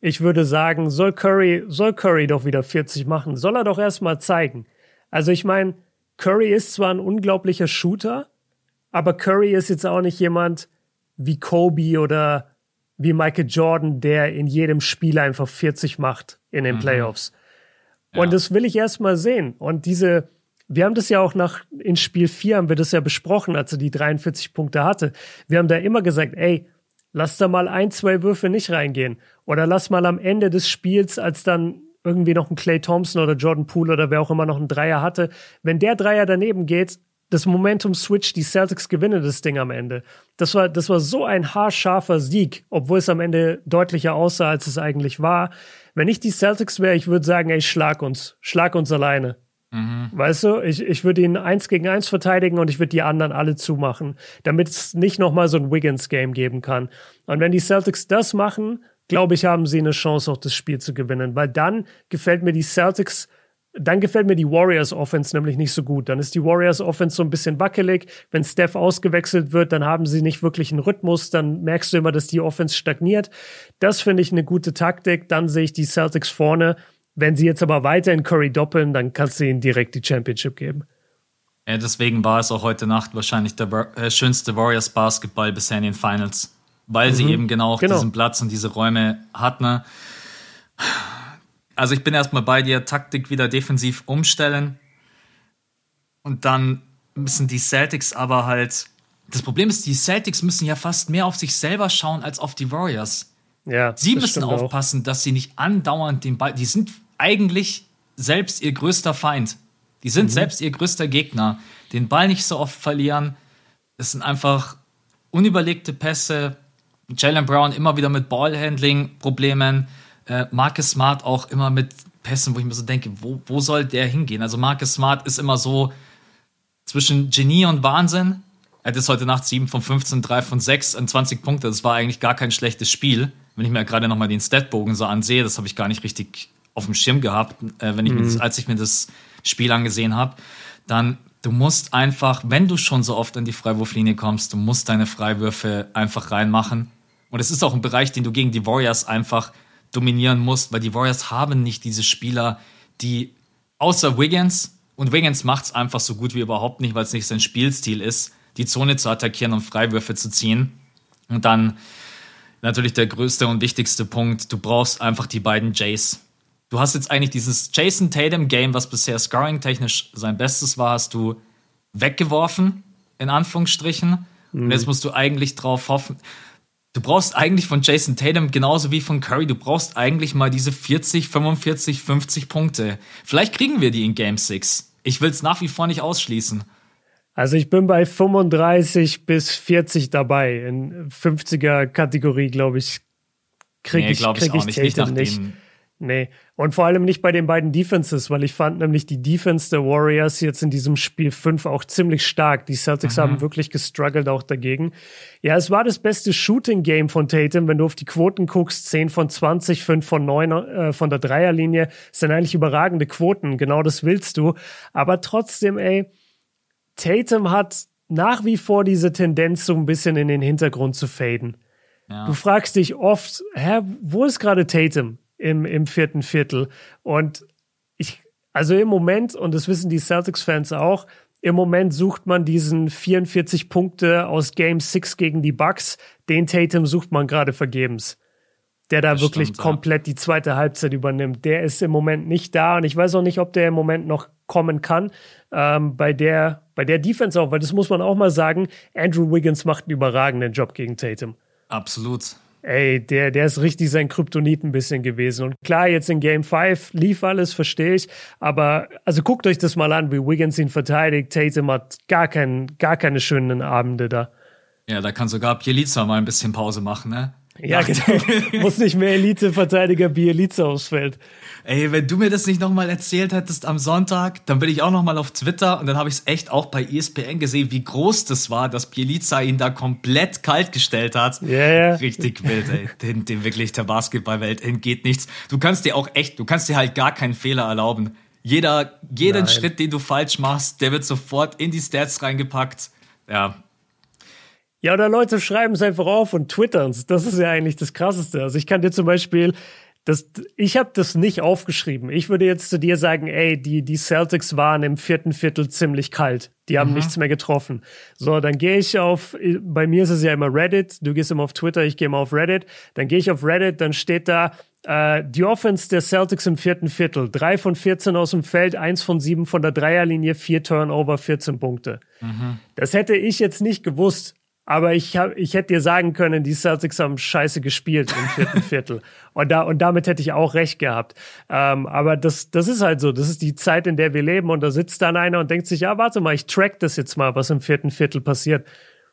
Ich würde sagen, soll Curry, soll Curry doch wieder 40 machen. Soll er doch erstmal zeigen. Also ich meine, Curry ist zwar ein unglaublicher Shooter, aber Curry ist jetzt auch nicht jemand wie Kobe oder wie Michael Jordan, der in jedem Spiel einfach 40 macht in den mhm. Playoffs. Ja. Und das will ich erstmal sehen. Und diese, wir haben das ja auch nach, in Spiel 4 haben wir das ja besprochen, als er die 43 Punkte hatte. Wir haben da immer gesagt, ey, lass da mal ein, zwei Würfe nicht reingehen. Oder lass mal am Ende des Spiels, als dann irgendwie noch ein Clay Thompson oder Jordan Poole oder wer auch immer noch einen Dreier hatte, wenn der Dreier daneben geht, das Momentum switcht, die Celtics gewinnen das Ding am Ende. Das war, das war so ein haarscharfer Sieg, obwohl es am Ende deutlicher aussah, als es eigentlich war. Wenn ich die Celtics wäre, ich würde sagen, ey, schlag uns, schlag uns alleine. Mhm. Weißt du, ich, ich würde ihn eins gegen eins verteidigen und ich würde die anderen alle zumachen, damit es nicht nochmal so ein Wiggins-Game geben kann. Und wenn die Celtics das machen, glaube ich, haben sie eine Chance, auch das Spiel zu gewinnen, weil dann gefällt mir die Celtics dann gefällt mir die Warriors Offense nämlich nicht so gut. Dann ist die Warriors Offense so ein bisschen wackelig. Wenn Steph ausgewechselt wird, dann haben sie nicht wirklich einen Rhythmus. Dann merkst du immer, dass die Offense stagniert. Das finde ich eine gute Taktik. Dann sehe ich die Celtics vorne. Wenn sie jetzt aber weiter in Curry doppeln, dann kannst du ihnen direkt die Championship geben. Ja, deswegen war es auch heute Nacht wahrscheinlich der äh, schönste Warriors Basketball bisher in den Finals. Weil mhm. sie eben genau, genau diesen Platz und diese Räume hatten. Also ich bin erstmal bei dir, Taktik wieder defensiv umstellen. Und dann müssen die Celtics aber halt. Das Problem ist, die Celtics müssen ja fast mehr auf sich selber schauen als auf die Warriors. Ja, sie müssen aufpassen, auch. dass sie nicht andauernd den Ball. Die sind eigentlich selbst ihr größter Feind. Die sind mhm. selbst ihr größter Gegner. Den Ball nicht so oft verlieren. Es sind einfach unüberlegte Pässe. Jalen Brown immer wieder mit Ballhandling-Problemen äh, Marcus Smart auch immer mit Pässen, wo ich mir so denke, wo, wo soll der hingehen? Also Marcus Smart ist immer so zwischen Genie und Wahnsinn. Er hat jetzt heute Nacht 7 von 15, 3 von 6 und 20 Punkte. Das war eigentlich gar kein schlechtes Spiel. Wenn ich mir gerade nochmal den Statbogen so ansehe, das habe ich gar nicht richtig auf dem Schirm gehabt, äh, wenn ich mhm. das, als ich mir das Spiel angesehen habe. Dann, du musst einfach, wenn du schon so oft an die Freiwurflinie kommst, du musst deine Freiwürfe einfach reinmachen. Und es ist auch ein Bereich, den du gegen die Warriors einfach dominieren musst, weil die Warriors haben nicht diese Spieler, die außer Wiggins, und Wiggins macht es einfach so gut wie überhaupt nicht, weil es nicht sein Spielstil ist, die Zone zu attackieren und Freiwürfe zu ziehen. Und dann natürlich der größte und wichtigste Punkt, du brauchst einfach die beiden Jays. Du hast jetzt eigentlich dieses Jason Tatum Game, was bisher scoring-technisch sein Bestes war, hast du weggeworfen, in Anführungsstrichen. Mhm. Und jetzt musst du eigentlich drauf hoffen, du brauchst eigentlich von Jason Tatum genauso wie von Curry, du brauchst eigentlich mal diese 40, 45, 50 Punkte. Vielleicht kriegen wir die in Game 6. Ich will es nach wie vor nicht ausschließen. Also ich bin bei 35 bis 40 dabei. In 50er Kategorie, glaube ich, kriege nee, ich, krieg ich, ich, nicht. Tatum nicht. Nee. Und vor allem nicht bei den beiden Defenses, weil ich fand nämlich die Defense der Warriors jetzt in diesem Spiel 5 auch ziemlich stark. Die Celtics mhm. haben wirklich gestruggelt auch dagegen. Ja, es war das beste Shooting-Game von Tatum. Wenn du auf die Quoten guckst, 10 von 20, 5 von 9 äh, von der Dreierlinie, sind eigentlich überragende Quoten. Genau das willst du. Aber trotzdem, ey, Tatum hat nach wie vor diese Tendenz, so ein bisschen in den Hintergrund zu faden. Ja. Du fragst dich oft, hä, wo ist gerade Tatum? Im, im vierten Viertel. Und ich, also im Moment, und das wissen die Celtics-Fans auch, im Moment sucht man diesen 44 Punkte aus Game 6 gegen die Bucks. Den Tatum sucht man gerade vergebens. Der da das wirklich stimmt, komplett ja. die zweite Halbzeit übernimmt. Der ist im Moment nicht da und ich weiß auch nicht, ob der im Moment noch kommen kann. Ähm, bei der, bei der Defense auch, weil das muss man auch mal sagen, Andrew Wiggins macht einen überragenden Job gegen Tatum. Absolut. Ey, der, der ist richtig sein Kryptonit ein bisschen gewesen. Und klar, jetzt in Game 5 lief alles, verstehe ich. Aber also guckt euch das mal an, wie Wiggins ihn verteidigt. Tatum hat gar, kein, gar keine schönen Abende da. Ja, da kann sogar Bielica mal ein bisschen Pause machen, ne? Ja, genau. Muss nicht mehr Elite-Verteidiger Bielica aufs Feld. Ey, wenn du mir das nicht nochmal erzählt hättest am Sonntag, dann bin ich auch nochmal auf Twitter und dann habe ich es echt auch bei ESPN gesehen, wie groß das war, dass Bielica ihn da komplett kalt gestellt hat. Ja, yeah. Richtig wild, ey. Den, den wirklich der Basketballwelt entgeht nichts. Du kannst dir auch echt, du kannst dir halt gar keinen Fehler erlauben. Jeder, jeden Nein. Schritt, den du falsch machst, der wird sofort in die Stats reingepackt. Ja, ja, oder Leute schreiben es einfach auf und twittern es. Das ist ja eigentlich das Krasseste. Also ich kann dir zum Beispiel, das, ich habe das nicht aufgeschrieben. Ich würde jetzt zu dir sagen, ey, die, die Celtics waren im vierten Viertel ziemlich kalt. Die haben mhm. nichts mehr getroffen. So, dann gehe ich auf, bei mir ist es ja immer Reddit. Du gehst immer auf Twitter, ich gehe immer auf Reddit. Dann gehe ich auf Reddit, dann steht da, äh, die Offense der Celtics im vierten Viertel. Drei von 14 aus dem Feld, eins von sieben von der Dreierlinie, vier Turnover, 14 Punkte. Mhm. Das hätte ich jetzt nicht gewusst. Aber ich, hab, ich hätte dir sagen können, die Celtics haben scheiße gespielt im vierten Viertel. Und, da, und damit hätte ich auch recht gehabt. Ähm, aber das, das ist halt so. Das ist die Zeit, in der wir leben. Und da sitzt dann einer und denkt sich, ja, warte mal, ich track das jetzt mal, was im vierten Viertel passiert.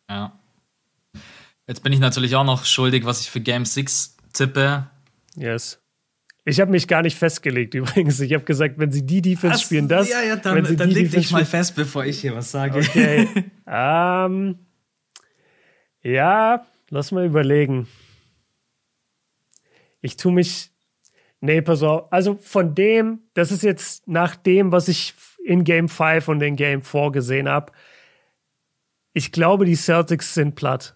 Ja. Jetzt bin ich natürlich auch noch schuldig, was ich für Game 6 tippe. Yes. Ich habe mich gar nicht festgelegt übrigens. Ich habe gesagt, wenn sie die Defense Ach, spielen, das. Ja, ja, dann, wenn sie dann leg dich mal fest, bevor ich hier was sage. Okay. ähm, ja, lass mal überlegen. Ich tue mich. Nee, pass auf. Also von dem, das ist jetzt nach dem, was ich in Game 5 und in Game 4 gesehen habe. Ich glaube, die Celtics sind platt.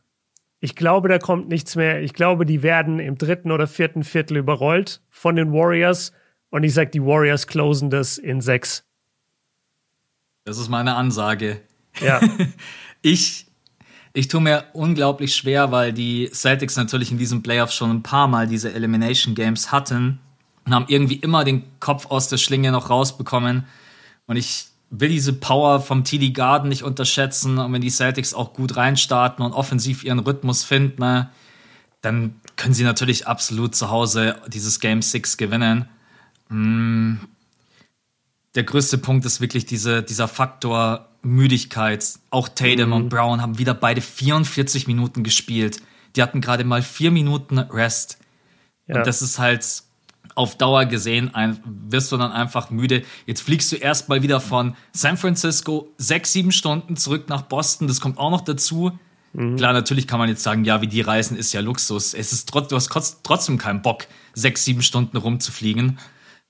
Ich glaube, da kommt nichts mehr. Ich glaube, die werden im dritten oder vierten Viertel überrollt von den Warriors. Und ich sage, die Warriors closen das in sechs. Das ist meine Ansage. Ja. ich ich tue mir unglaublich schwer, weil die Celtics natürlich in diesem Playoff schon ein paar Mal diese Elimination Games hatten und haben irgendwie immer den Kopf aus der Schlinge noch rausbekommen. Und ich will diese Power vom TD Garden nicht unterschätzen. Und wenn die Celtics auch gut reinstarten und offensiv ihren Rhythmus finden, ne, dann können sie natürlich absolut zu Hause dieses Game 6 gewinnen. Mm. Der größte Punkt ist wirklich diese, dieser Faktor Müdigkeit. Auch Tatum mhm. und Brown haben wieder beide 44 Minuten gespielt. Die hatten gerade mal vier Minuten Rest. Ja. Und das ist halt auf Dauer gesehen, ein, wirst du dann einfach müde. Jetzt fliegst du erstmal wieder von San Francisco sechs, sieben Stunden zurück nach Boston. Das kommt auch noch dazu. Mhm. Klar, natürlich kann man jetzt sagen, ja, wie die reisen, ist ja Luxus. Es ist trotzdem, du hast trotzdem keinen Bock, sechs, sieben Stunden rumzufliegen.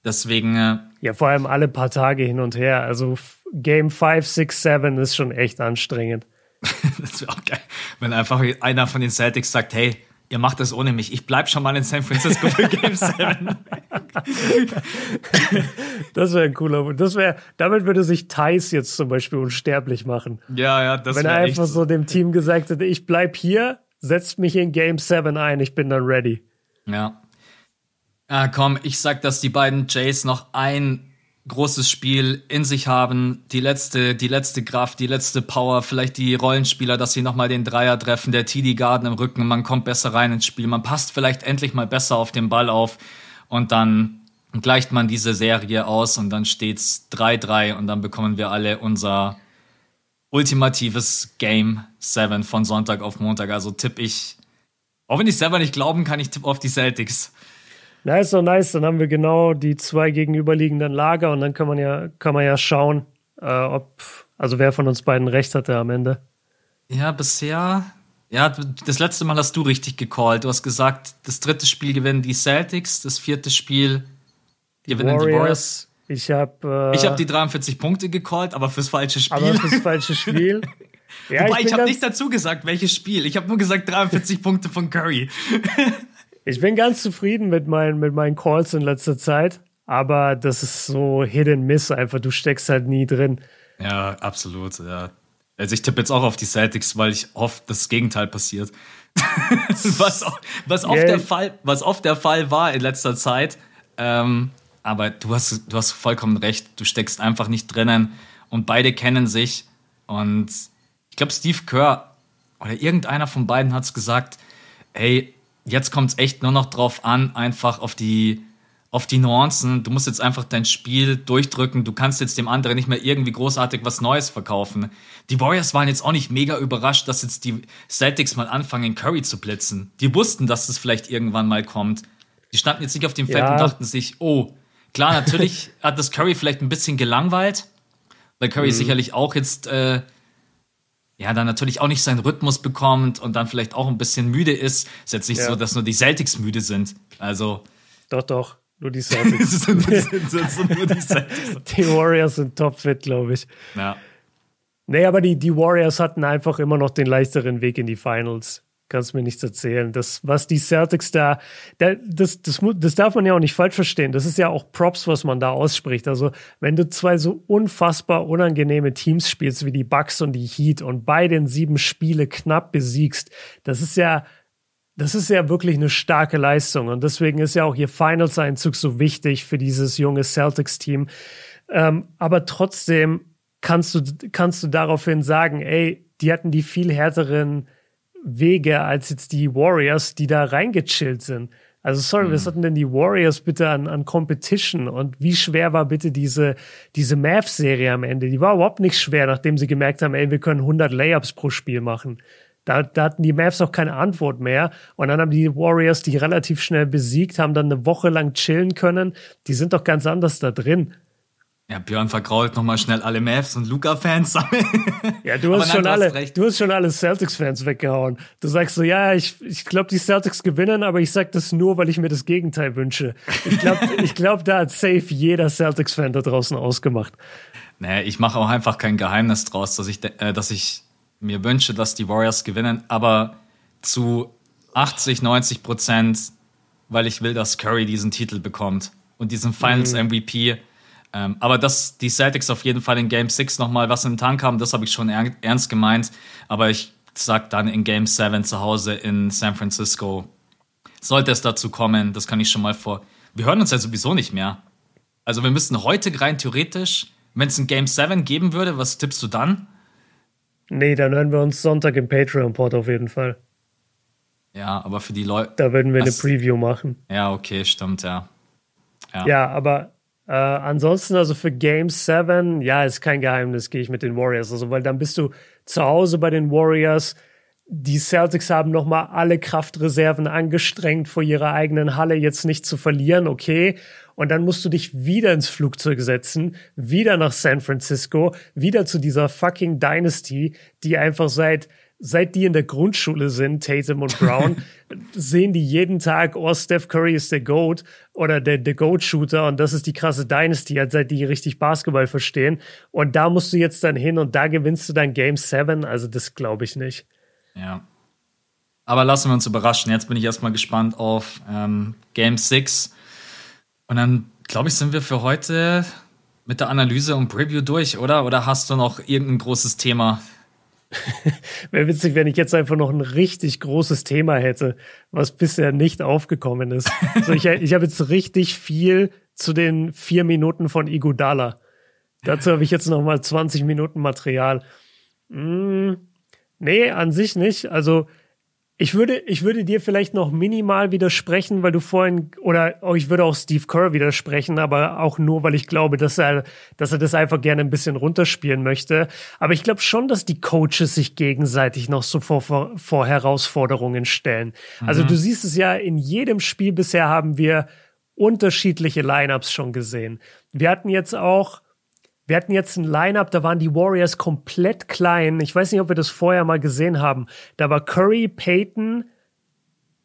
Deswegen. Ja, vor allem alle paar Tage hin und her. Also Game 5, 6, 7 ist schon echt anstrengend. das wäre auch geil, wenn einfach einer von den Celtics sagt, hey, ihr macht das ohne mich. Ich bleib schon mal in San Francisco für Game 7. das wäre ein cooler. Das wäre, damit würde sich Thais jetzt zum Beispiel unsterblich machen. Ja, ja, das Wenn er einfach so dem Team gesagt hätte, ich bleib hier, setzt mich in Game 7 ein, ich bin dann ready. Ja. Ah, komm, ich sag, dass die beiden Jays noch ein großes Spiel in sich haben, die letzte, die letzte Kraft, die letzte Power, vielleicht die Rollenspieler, dass sie nochmal den Dreier treffen, der TD Garden im Rücken, man kommt besser rein ins Spiel, man passt vielleicht endlich mal besser auf den Ball auf und dann gleicht man diese Serie aus und dann steht's 3-3 und dann bekommen wir alle unser ultimatives Game 7 von Sonntag auf Montag. Also tipp ich, auch wenn ich selber nicht glauben kann, ich tippe auf die Celtics. Ist doch nice. Dann haben wir genau die zwei gegenüberliegenden Lager und dann kann man ja, kann man ja schauen, äh, ob, also wer von uns beiden recht hatte am Ende. Ja, bisher, ja, das letzte Mal hast du richtig gecallt. Du hast gesagt, das dritte Spiel gewinnen die Celtics, das vierte Spiel die gewinnen Warriors. die Warriors. Ich habe äh, ich hab die 43 Punkte gecallt, aber fürs falsche Spiel. Aber fürs falsche Spiel. ja, Wobei, ich, ich habe nicht dazu gesagt, welches Spiel. Ich habe nur gesagt 43 Punkte von Curry. Ich bin ganz zufrieden mit meinen, mit meinen Calls in letzter Zeit, aber das ist so Hit and Miss einfach. Du steckst halt nie drin. Ja, absolut. Ja. Also ich tippe jetzt auch auf die Celtics, weil ich hoffe, das Gegenteil passiert. was, was, oft yeah. der Fall, was oft der Fall war in letzter Zeit. Ähm, aber du hast, du hast vollkommen recht. Du steckst einfach nicht drinnen und beide kennen sich. Und ich glaube, Steve Kerr oder irgendeiner von beiden hat es gesagt: Hey, jetzt kommt es echt nur noch drauf an, einfach auf die, auf die Nuancen. Du musst jetzt einfach dein Spiel durchdrücken. Du kannst jetzt dem anderen nicht mehr irgendwie großartig was Neues verkaufen. Die Warriors waren jetzt auch nicht mega überrascht, dass jetzt die Celtics mal anfangen, Curry zu blitzen. Die wussten, dass das vielleicht irgendwann mal kommt. Die standen jetzt nicht auf dem Feld ja. und dachten sich, oh, klar, natürlich hat das Curry vielleicht ein bisschen gelangweilt, weil Curry mhm. sicherlich auch jetzt äh, ja, dann natürlich auch nicht seinen Rhythmus bekommt und dann vielleicht auch ein bisschen müde ist. Ist jetzt nicht ja. so, dass nur die Celtics müde sind. Also. Doch, doch. Nur die Celtics. sind, sind, sind, nur die Celtics. die Warriors sind topfit, glaube ich. Ja. Nee, aber die, die Warriors hatten einfach immer noch den leichteren Weg in die Finals kannst mir nichts erzählen. Das, was die Celtics da, da das, das, das darf man ja auch nicht falsch verstehen. Das ist ja auch Props, was man da ausspricht. Also, wenn du zwei so unfassbar unangenehme Teams spielst wie die Bucks und die Heat und bei den sieben Spiele knapp besiegst, das ist ja, das ist ja wirklich eine starke Leistung. Und deswegen ist ja auch ihr Finals-Einzug so wichtig für dieses junge Celtics-Team. Ähm, aber trotzdem kannst du, kannst du daraufhin sagen, ey, die hatten die viel härteren Wege als jetzt die Warriors, die da reingechillt sind. Also sorry, mhm. was hatten denn die Warriors bitte an, an Competition und wie schwer war bitte diese, diese Mavs-Serie am Ende? Die war überhaupt nicht schwer, nachdem sie gemerkt haben, ey, wir können 100 Layups pro Spiel machen. Da, da hatten die Mavs auch keine Antwort mehr. Und dann haben die Warriors die relativ schnell besiegt, haben dann eine Woche lang chillen können. Die sind doch ganz anders da drin. Ja, Björn vergrault nochmal schnell alle Mavs und Luca-Fans sammeln. Ja, du hast, nein, schon du alle, hast du hast schon alle Celtics-Fans weggehauen. Du sagst so, ja, ich, ich glaube, die Celtics gewinnen, aber ich sag das nur, weil ich mir das Gegenteil wünsche. Ich glaube, ich glaub, da hat safe jeder Celtics-Fan da draußen ausgemacht. Nee, ich mache auch einfach kein Geheimnis draus, dass ich, äh, dass ich mir wünsche, dass die Warriors gewinnen, aber zu 80, 90 Prozent, weil ich will, dass Curry diesen Titel bekommt und diesen Finals mhm. Ähm, aber dass die Celtics auf jeden Fall in Game 6 nochmal was in den Tank haben, das habe ich schon er ernst gemeint. Aber ich sag dann in Game 7 zu Hause in San Francisco, sollte es dazu kommen, das kann ich schon mal vor. Wir hören uns ja sowieso nicht mehr. Also wir müssten heute rein theoretisch, wenn es ein Game 7 geben würde, was tippst du dann? Nee, dann hören wir uns Sonntag im Patreon-Pod auf jeden Fall. Ja, aber für die Leute. Da würden wir eine Preview machen. Ja, okay, stimmt, ja. Ja, ja aber äh, ansonsten, also für Game 7, ja, ist kein Geheimnis, gehe ich mit den Warriors. Also, weil dann bist du zu Hause bei den Warriors. Die Celtics haben nochmal alle Kraftreserven angestrengt, vor ihrer eigenen Halle jetzt nicht zu verlieren, okay. Und dann musst du dich wieder ins Flugzeug setzen, wieder nach San Francisco, wieder zu dieser fucking Dynasty, die einfach seit seit die in der Grundschule sind, Tatum und Brown, sehen die jeden Tag, oh, Steph Curry ist der GOAT oder der, der GOAT-Shooter und das ist die krasse Dynasty, halt seit die richtig Basketball verstehen. Und da musst du jetzt dann hin und da gewinnst du dann Game 7. Also das glaube ich nicht. Ja. Aber lassen wir uns überraschen. Jetzt bin ich erstmal gespannt auf ähm, Game 6. Und dann, glaube ich, sind wir für heute mit der Analyse und Preview durch, oder? Oder hast du noch irgendein großes Thema, Wäre witzig, wenn ich jetzt einfach noch ein richtig großes Thema hätte, was bisher nicht aufgekommen ist. Also ich, ich habe jetzt richtig viel zu den vier Minuten von Igudala. Dazu habe ich jetzt noch mal 20 Minuten Material. Mm, nee, an sich nicht. Also ich würde, ich würde dir vielleicht noch minimal widersprechen, weil du vorhin, oder oh, ich würde auch Steve Kerr widersprechen, aber auch nur, weil ich glaube, dass er, dass er das einfach gerne ein bisschen runterspielen möchte. Aber ich glaube schon, dass die Coaches sich gegenseitig noch so vor, vor, vor Herausforderungen stellen. Also mhm. Also du siehst es ja, in jedem Spiel bisher haben wir unterschiedliche Lineups schon gesehen. Wir hatten jetzt auch, wir hatten jetzt ein Lineup, da waren die Warriors komplett klein. Ich weiß nicht, ob wir das vorher mal gesehen haben. Da war Curry, Peyton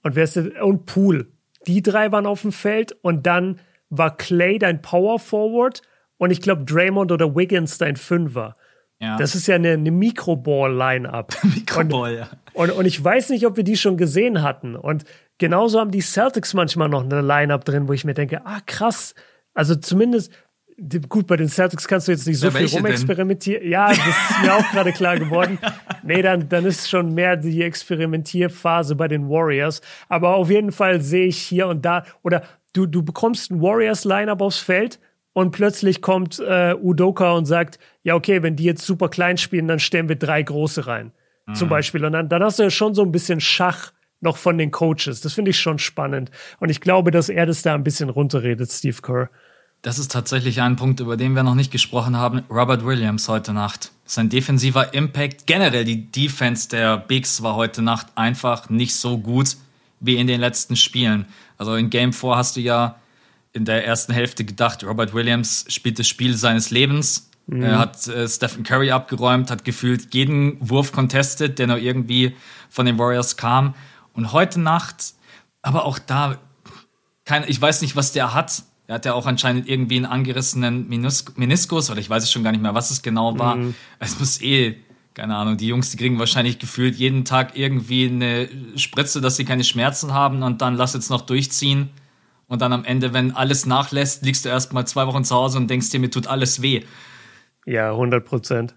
und wer ist das? und Poole. Die drei waren auf dem Feld und dann war Clay dein Power Forward und ich glaube Draymond oder Wiggins dein Fünfer. Ja. Das ist ja eine, eine Mikroball-Line-Up. Mikroball, ja. Und, und ich weiß nicht, ob wir die schon gesehen hatten. Und genauso haben die Celtics manchmal noch eine Line-Up drin, wo ich mir denke, ah krass. Also zumindest, gut, bei den Celtics kannst du jetzt nicht so ja, viel rumexperimentieren. Ja, das ist mir auch gerade klar geworden. Nee, dann, dann ist schon mehr die Experimentierphase bei den Warriors. Aber auf jeden Fall sehe ich hier und da, oder du, du bekommst ein Warriors-Lineup aufs Feld und plötzlich kommt äh, Udoka und sagt, ja, okay, wenn die jetzt super klein spielen, dann stellen wir drei große rein. Mhm. Zum Beispiel. Und dann, dann hast du ja schon so ein bisschen Schach noch von den Coaches. Das finde ich schon spannend. Und ich glaube, dass er das da ein bisschen runterredet, Steve Kerr. Das ist tatsächlich ein Punkt, über den wir noch nicht gesprochen haben. Robert Williams heute Nacht. Sein defensiver Impact, generell die Defense der Bigs war heute Nacht einfach nicht so gut wie in den letzten Spielen. Also in Game 4 hast du ja in der ersten Hälfte gedacht, Robert Williams spielt das Spiel seines Lebens. Mhm. Er hat äh, Stephen Curry abgeräumt, hat gefühlt jeden Wurf contested, der noch irgendwie von den Warriors kam. Und heute Nacht, aber auch da, kein, ich weiß nicht, was der hat. Er hat ja auch anscheinend irgendwie einen angerissenen Menis Meniskus oder ich weiß es schon gar nicht mehr, was es genau war. Mhm. Es muss eh, keine Ahnung, die Jungs, die kriegen wahrscheinlich gefühlt jeden Tag irgendwie eine Spritze, dass sie keine Schmerzen haben und dann lass jetzt noch durchziehen. Und dann am Ende, wenn alles nachlässt, liegst du erst mal zwei Wochen zu Hause und denkst dir, mir tut alles weh. Ja, 100 Prozent.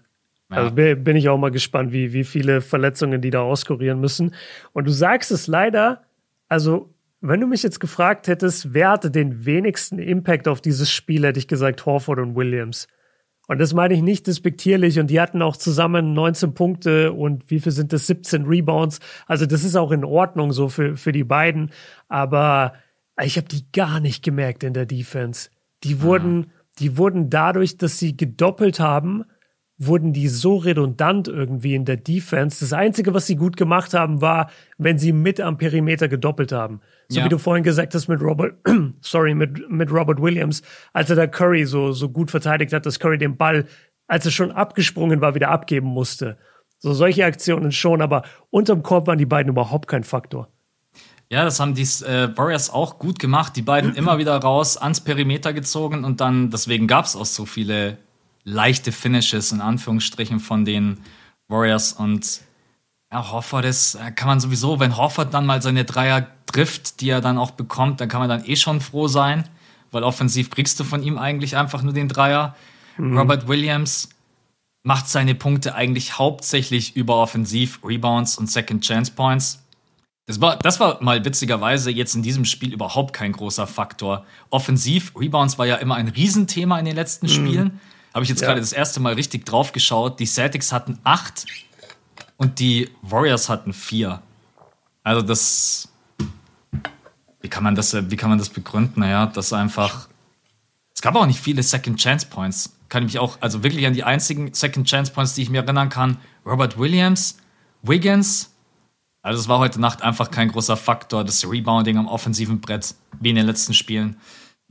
Ja. Also bin ich auch mal gespannt, wie, wie viele Verletzungen die da auskurieren müssen. Und du sagst es leider, also wenn du mich jetzt gefragt hättest, wer hatte den wenigsten Impact auf dieses Spiel, hätte ich gesagt Horford und Williams. Und das meine ich nicht despektierlich. Und die hatten auch zusammen 19 Punkte und wie viel sind das? 17 Rebounds. Also das ist auch in Ordnung so für, für die beiden. Aber ich habe die gar nicht gemerkt in der Defense. Die wurden, mhm. die wurden dadurch, dass sie gedoppelt haben, wurden die so redundant irgendwie in der Defense. Das Einzige, was sie gut gemacht haben, war, wenn sie mit am Perimeter gedoppelt haben. So ja. wie du vorhin gesagt hast mit Robert, sorry, mit, mit Robert Williams, als er da Curry so, so gut verteidigt hat, dass Curry den Ball, als er schon abgesprungen war, wieder abgeben musste. So solche Aktionen schon, aber unterm Korb waren die beiden überhaupt kein Faktor. Ja, das haben die äh, Warriors auch gut gemacht. Die beiden immer wieder raus ans Perimeter gezogen und dann, deswegen gab es auch so viele leichte Finishes in Anführungsstrichen von den Warriors und ja, Horford ist, äh, kann man sowieso, wenn Horford dann mal seine Dreier trifft, die er dann auch bekommt, dann kann man dann eh schon froh sein, weil offensiv kriegst du von ihm eigentlich einfach nur den Dreier. Mhm. Robert Williams macht seine Punkte eigentlich hauptsächlich über Offensiv, Rebounds und Second Chance Points. Das war, das war mal witzigerweise jetzt in diesem Spiel überhaupt kein großer Faktor. Offensiv, Rebounds war ja immer ein Riesenthema in den letzten mhm. Spielen. Habe ich jetzt ja. gerade das erste Mal richtig drauf geschaut. Die Celtics hatten acht und die Warriors hatten vier. Also das. Wie kann man das, wie kann man das begründen? Naja, das einfach. Es gab auch nicht viele Second Chance Points. Kann ich mich auch, also wirklich an die einzigen Second Chance Points, die ich mir erinnern kann. Robert Williams, Wiggins. Also es war heute Nacht einfach kein großer Faktor, das Rebounding am offensiven Brett, wie in den letzten Spielen.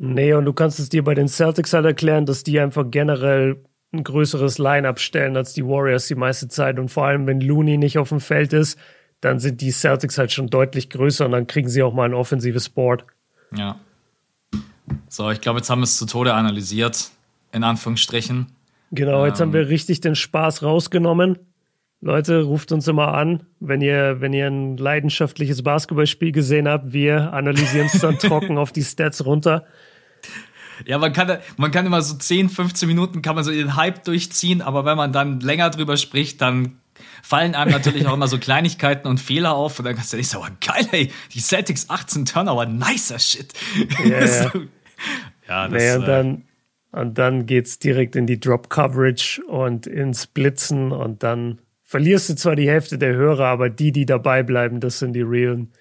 Nee, und du kannst es dir bei den Celtics halt erklären, dass die einfach generell ein größeres Line-up stellen als die Warriors die meiste Zeit. Und vor allem, wenn Looney nicht auf dem Feld ist, dann sind die Celtics halt schon deutlich größer und dann kriegen sie auch mal ein offensives Board. Ja. So, ich glaube, jetzt haben wir es zu Tode analysiert, in Anführungsstrichen. Genau, jetzt ähm, haben wir richtig den Spaß rausgenommen. Leute, ruft uns immer an, wenn ihr, wenn ihr ein leidenschaftliches Basketballspiel gesehen habt. Wir analysieren es dann trocken auf die Stats runter. Ja, man kann, man kann immer so 10, 15 Minuten kann man so den Hype durchziehen, aber wenn man dann länger drüber spricht, dann fallen einem natürlich auch immer so Kleinigkeiten und Fehler auf und dann kannst du nicht so, geil, ey, die Celtics 18 Turnover, nicer Shit. Yeah, ja, ja, das, naja, und dann, und dann geht's direkt in die Drop Coverage und ins Blitzen und dann verlierst du zwar die Hälfte der Hörer, aber die, die dabei bleiben, das sind die realen.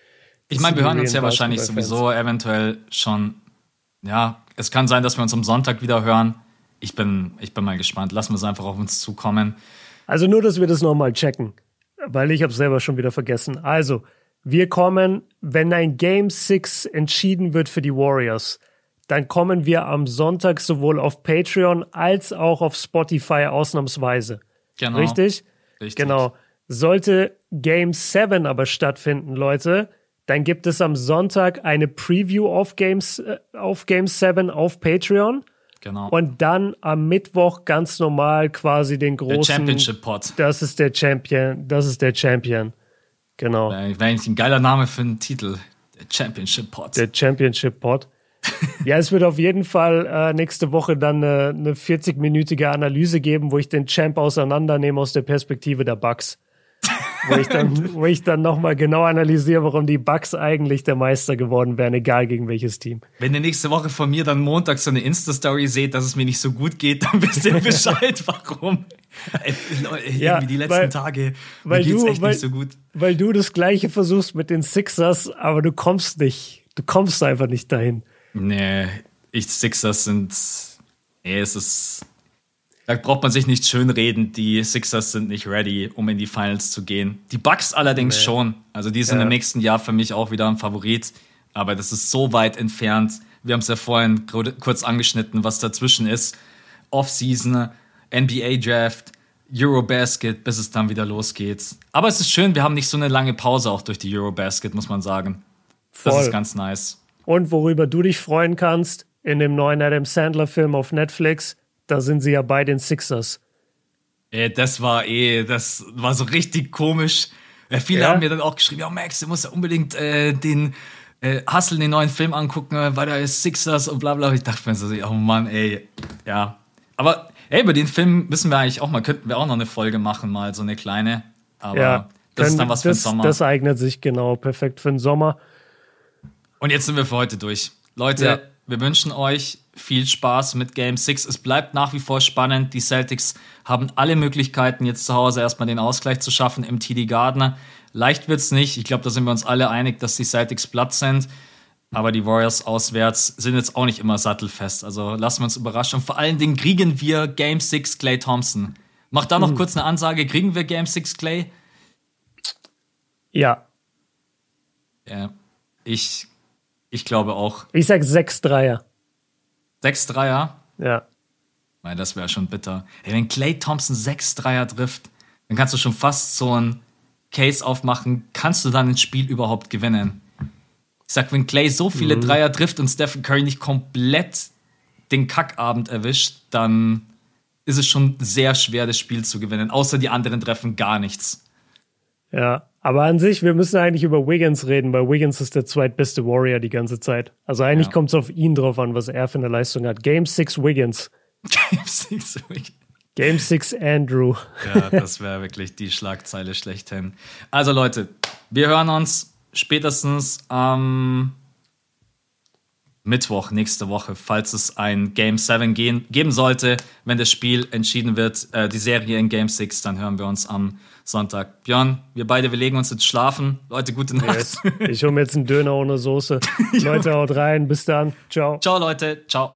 Ich meine, wir hören uns ja wahrscheinlich sowieso eventuell schon ja, es kann sein, dass wir uns am Sonntag wieder hören. Ich bin, ich bin mal gespannt. Lassen wir es einfach auf uns zukommen. Also nur, dass wir das nochmal checken, weil ich habe es selber schon wieder vergessen. Also, wir kommen, wenn ein Game 6 entschieden wird für die Warriors, dann kommen wir am Sonntag sowohl auf Patreon als auch auf Spotify ausnahmsweise. Genau. Richtig? Richtig. Genau. Sollte Game 7 aber stattfinden, Leute, dann gibt es am Sonntag eine Preview auf Games auf Game 7 auf Patreon. Genau. Und dann am Mittwoch ganz normal quasi den großen. Der Championship Pod. Das ist der Champion. Das ist der Champion. Genau. Wäre eigentlich ein geiler Name für einen Titel. Der Championship Pod. Der Championship Pod. ja, es wird auf jeden Fall äh, nächste Woche dann eine, eine 40-minütige Analyse geben, wo ich den Champ auseinandernehme aus der Perspektive der Bugs wo ich dann, wo ich dann nochmal genau analysiere, warum die Bucks eigentlich der Meister geworden wären, egal gegen welches Team. Wenn ihr nächste Woche von mir dann Montag so eine Insta-Story seht, dass es mir nicht so gut geht, dann wisst ihr Bescheid, warum. Irgendwie ja, die letzten weil, Tage weil geht's du, echt weil, nicht so gut. Weil du das Gleiche versuchst mit den Sixers, aber du kommst nicht. Du kommst einfach nicht dahin. Nee, ich, Sixers sind. Nee, es ist. Da braucht man sich nicht schönreden. Die Sixers sind nicht ready, um in die Finals zu gehen. Die Bucks allerdings nee. schon. Also die sind ja. im nächsten Jahr für mich auch wieder ein Favorit. Aber das ist so weit entfernt. Wir haben es ja vorhin kurz angeschnitten, was dazwischen ist. Offseason, NBA Draft, Eurobasket, bis es dann wieder losgeht. Aber es ist schön, wir haben nicht so eine lange Pause auch durch die Eurobasket, muss man sagen. Das Voll. ist ganz nice. Und worüber du dich freuen kannst, in dem neuen Adam Sandler-Film auf Netflix, da sind sie ja bei den Sixers. Ey, das war eh, das war so richtig komisch. Ja, viele ja. haben mir dann auch geschrieben, ja Max, du musst ja unbedingt äh, den äh, Hustle, den neuen Film angucken, weil da ist Sixers und bla bla. Ich dachte mir so, oh Mann, ey, ja. Aber ey, über den Film müssen wir eigentlich auch mal, könnten wir auch noch eine Folge machen, mal so eine kleine. Aber ja, das ist dann was für den Sommer. Das eignet sich genau perfekt für den Sommer. Und jetzt sind wir für heute durch. Leute, ja. wir wünschen euch viel Spaß mit Game 6. Es bleibt nach wie vor spannend. Die Celtics haben alle Möglichkeiten, jetzt zu Hause erstmal den Ausgleich zu schaffen im TD Gardner. Leicht wird es nicht. Ich glaube, da sind wir uns alle einig, dass die Celtics platt sind. Aber die Warriors auswärts sind jetzt auch nicht immer sattelfest. Also lassen wir uns überraschen. Und vor allen Dingen kriegen wir Game 6 Clay Thompson. Mach da noch hm. kurz eine Ansage. Kriegen wir Game 6 Clay? Ja. Ja. Ich, ich glaube auch. Ich sag 6 Dreier. 6 Dreier? Ja. Weil das wäre schon bitter. Hey, wenn Clay Thompson 6 Dreier trifft, dann kannst du schon fast so ein Case aufmachen. Kannst du dann ein Spiel überhaupt gewinnen? Ich sag, wenn Clay so viele mhm. Dreier trifft und Stephen Curry nicht komplett den Kackabend erwischt, dann ist es schon sehr schwer, das Spiel zu gewinnen. Außer die anderen treffen gar nichts. Ja, aber an sich, wir müssen eigentlich über Wiggins reden, weil Wiggins ist der zweitbeste Warrior die ganze Zeit. Also eigentlich ja. kommt es auf ihn drauf an, was er für eine Leistung hat. Game 6 Wiggins. Game 6 Wiggins. Game 6 Andrew. ja, das wäre wirklich die Schlagzeile schlechthin. Also Leute, wir hören uns spätestens am Mittwoch nächste Woche, falls es ein Game 7 gehen, geben sollte, wenn das Spiel entschieden wird, äh, die Serie in Game 6, dann hören wir uns am Sonntag. Björn, wir beide, wir legen uns jetzt schlafen. Leute, gute Nacht. Yes. Ich hole mir jetzt einen Döner ohne Soße. Leute, haut rein. Bis dann. Ciao. Ciao, Leute. Ciao.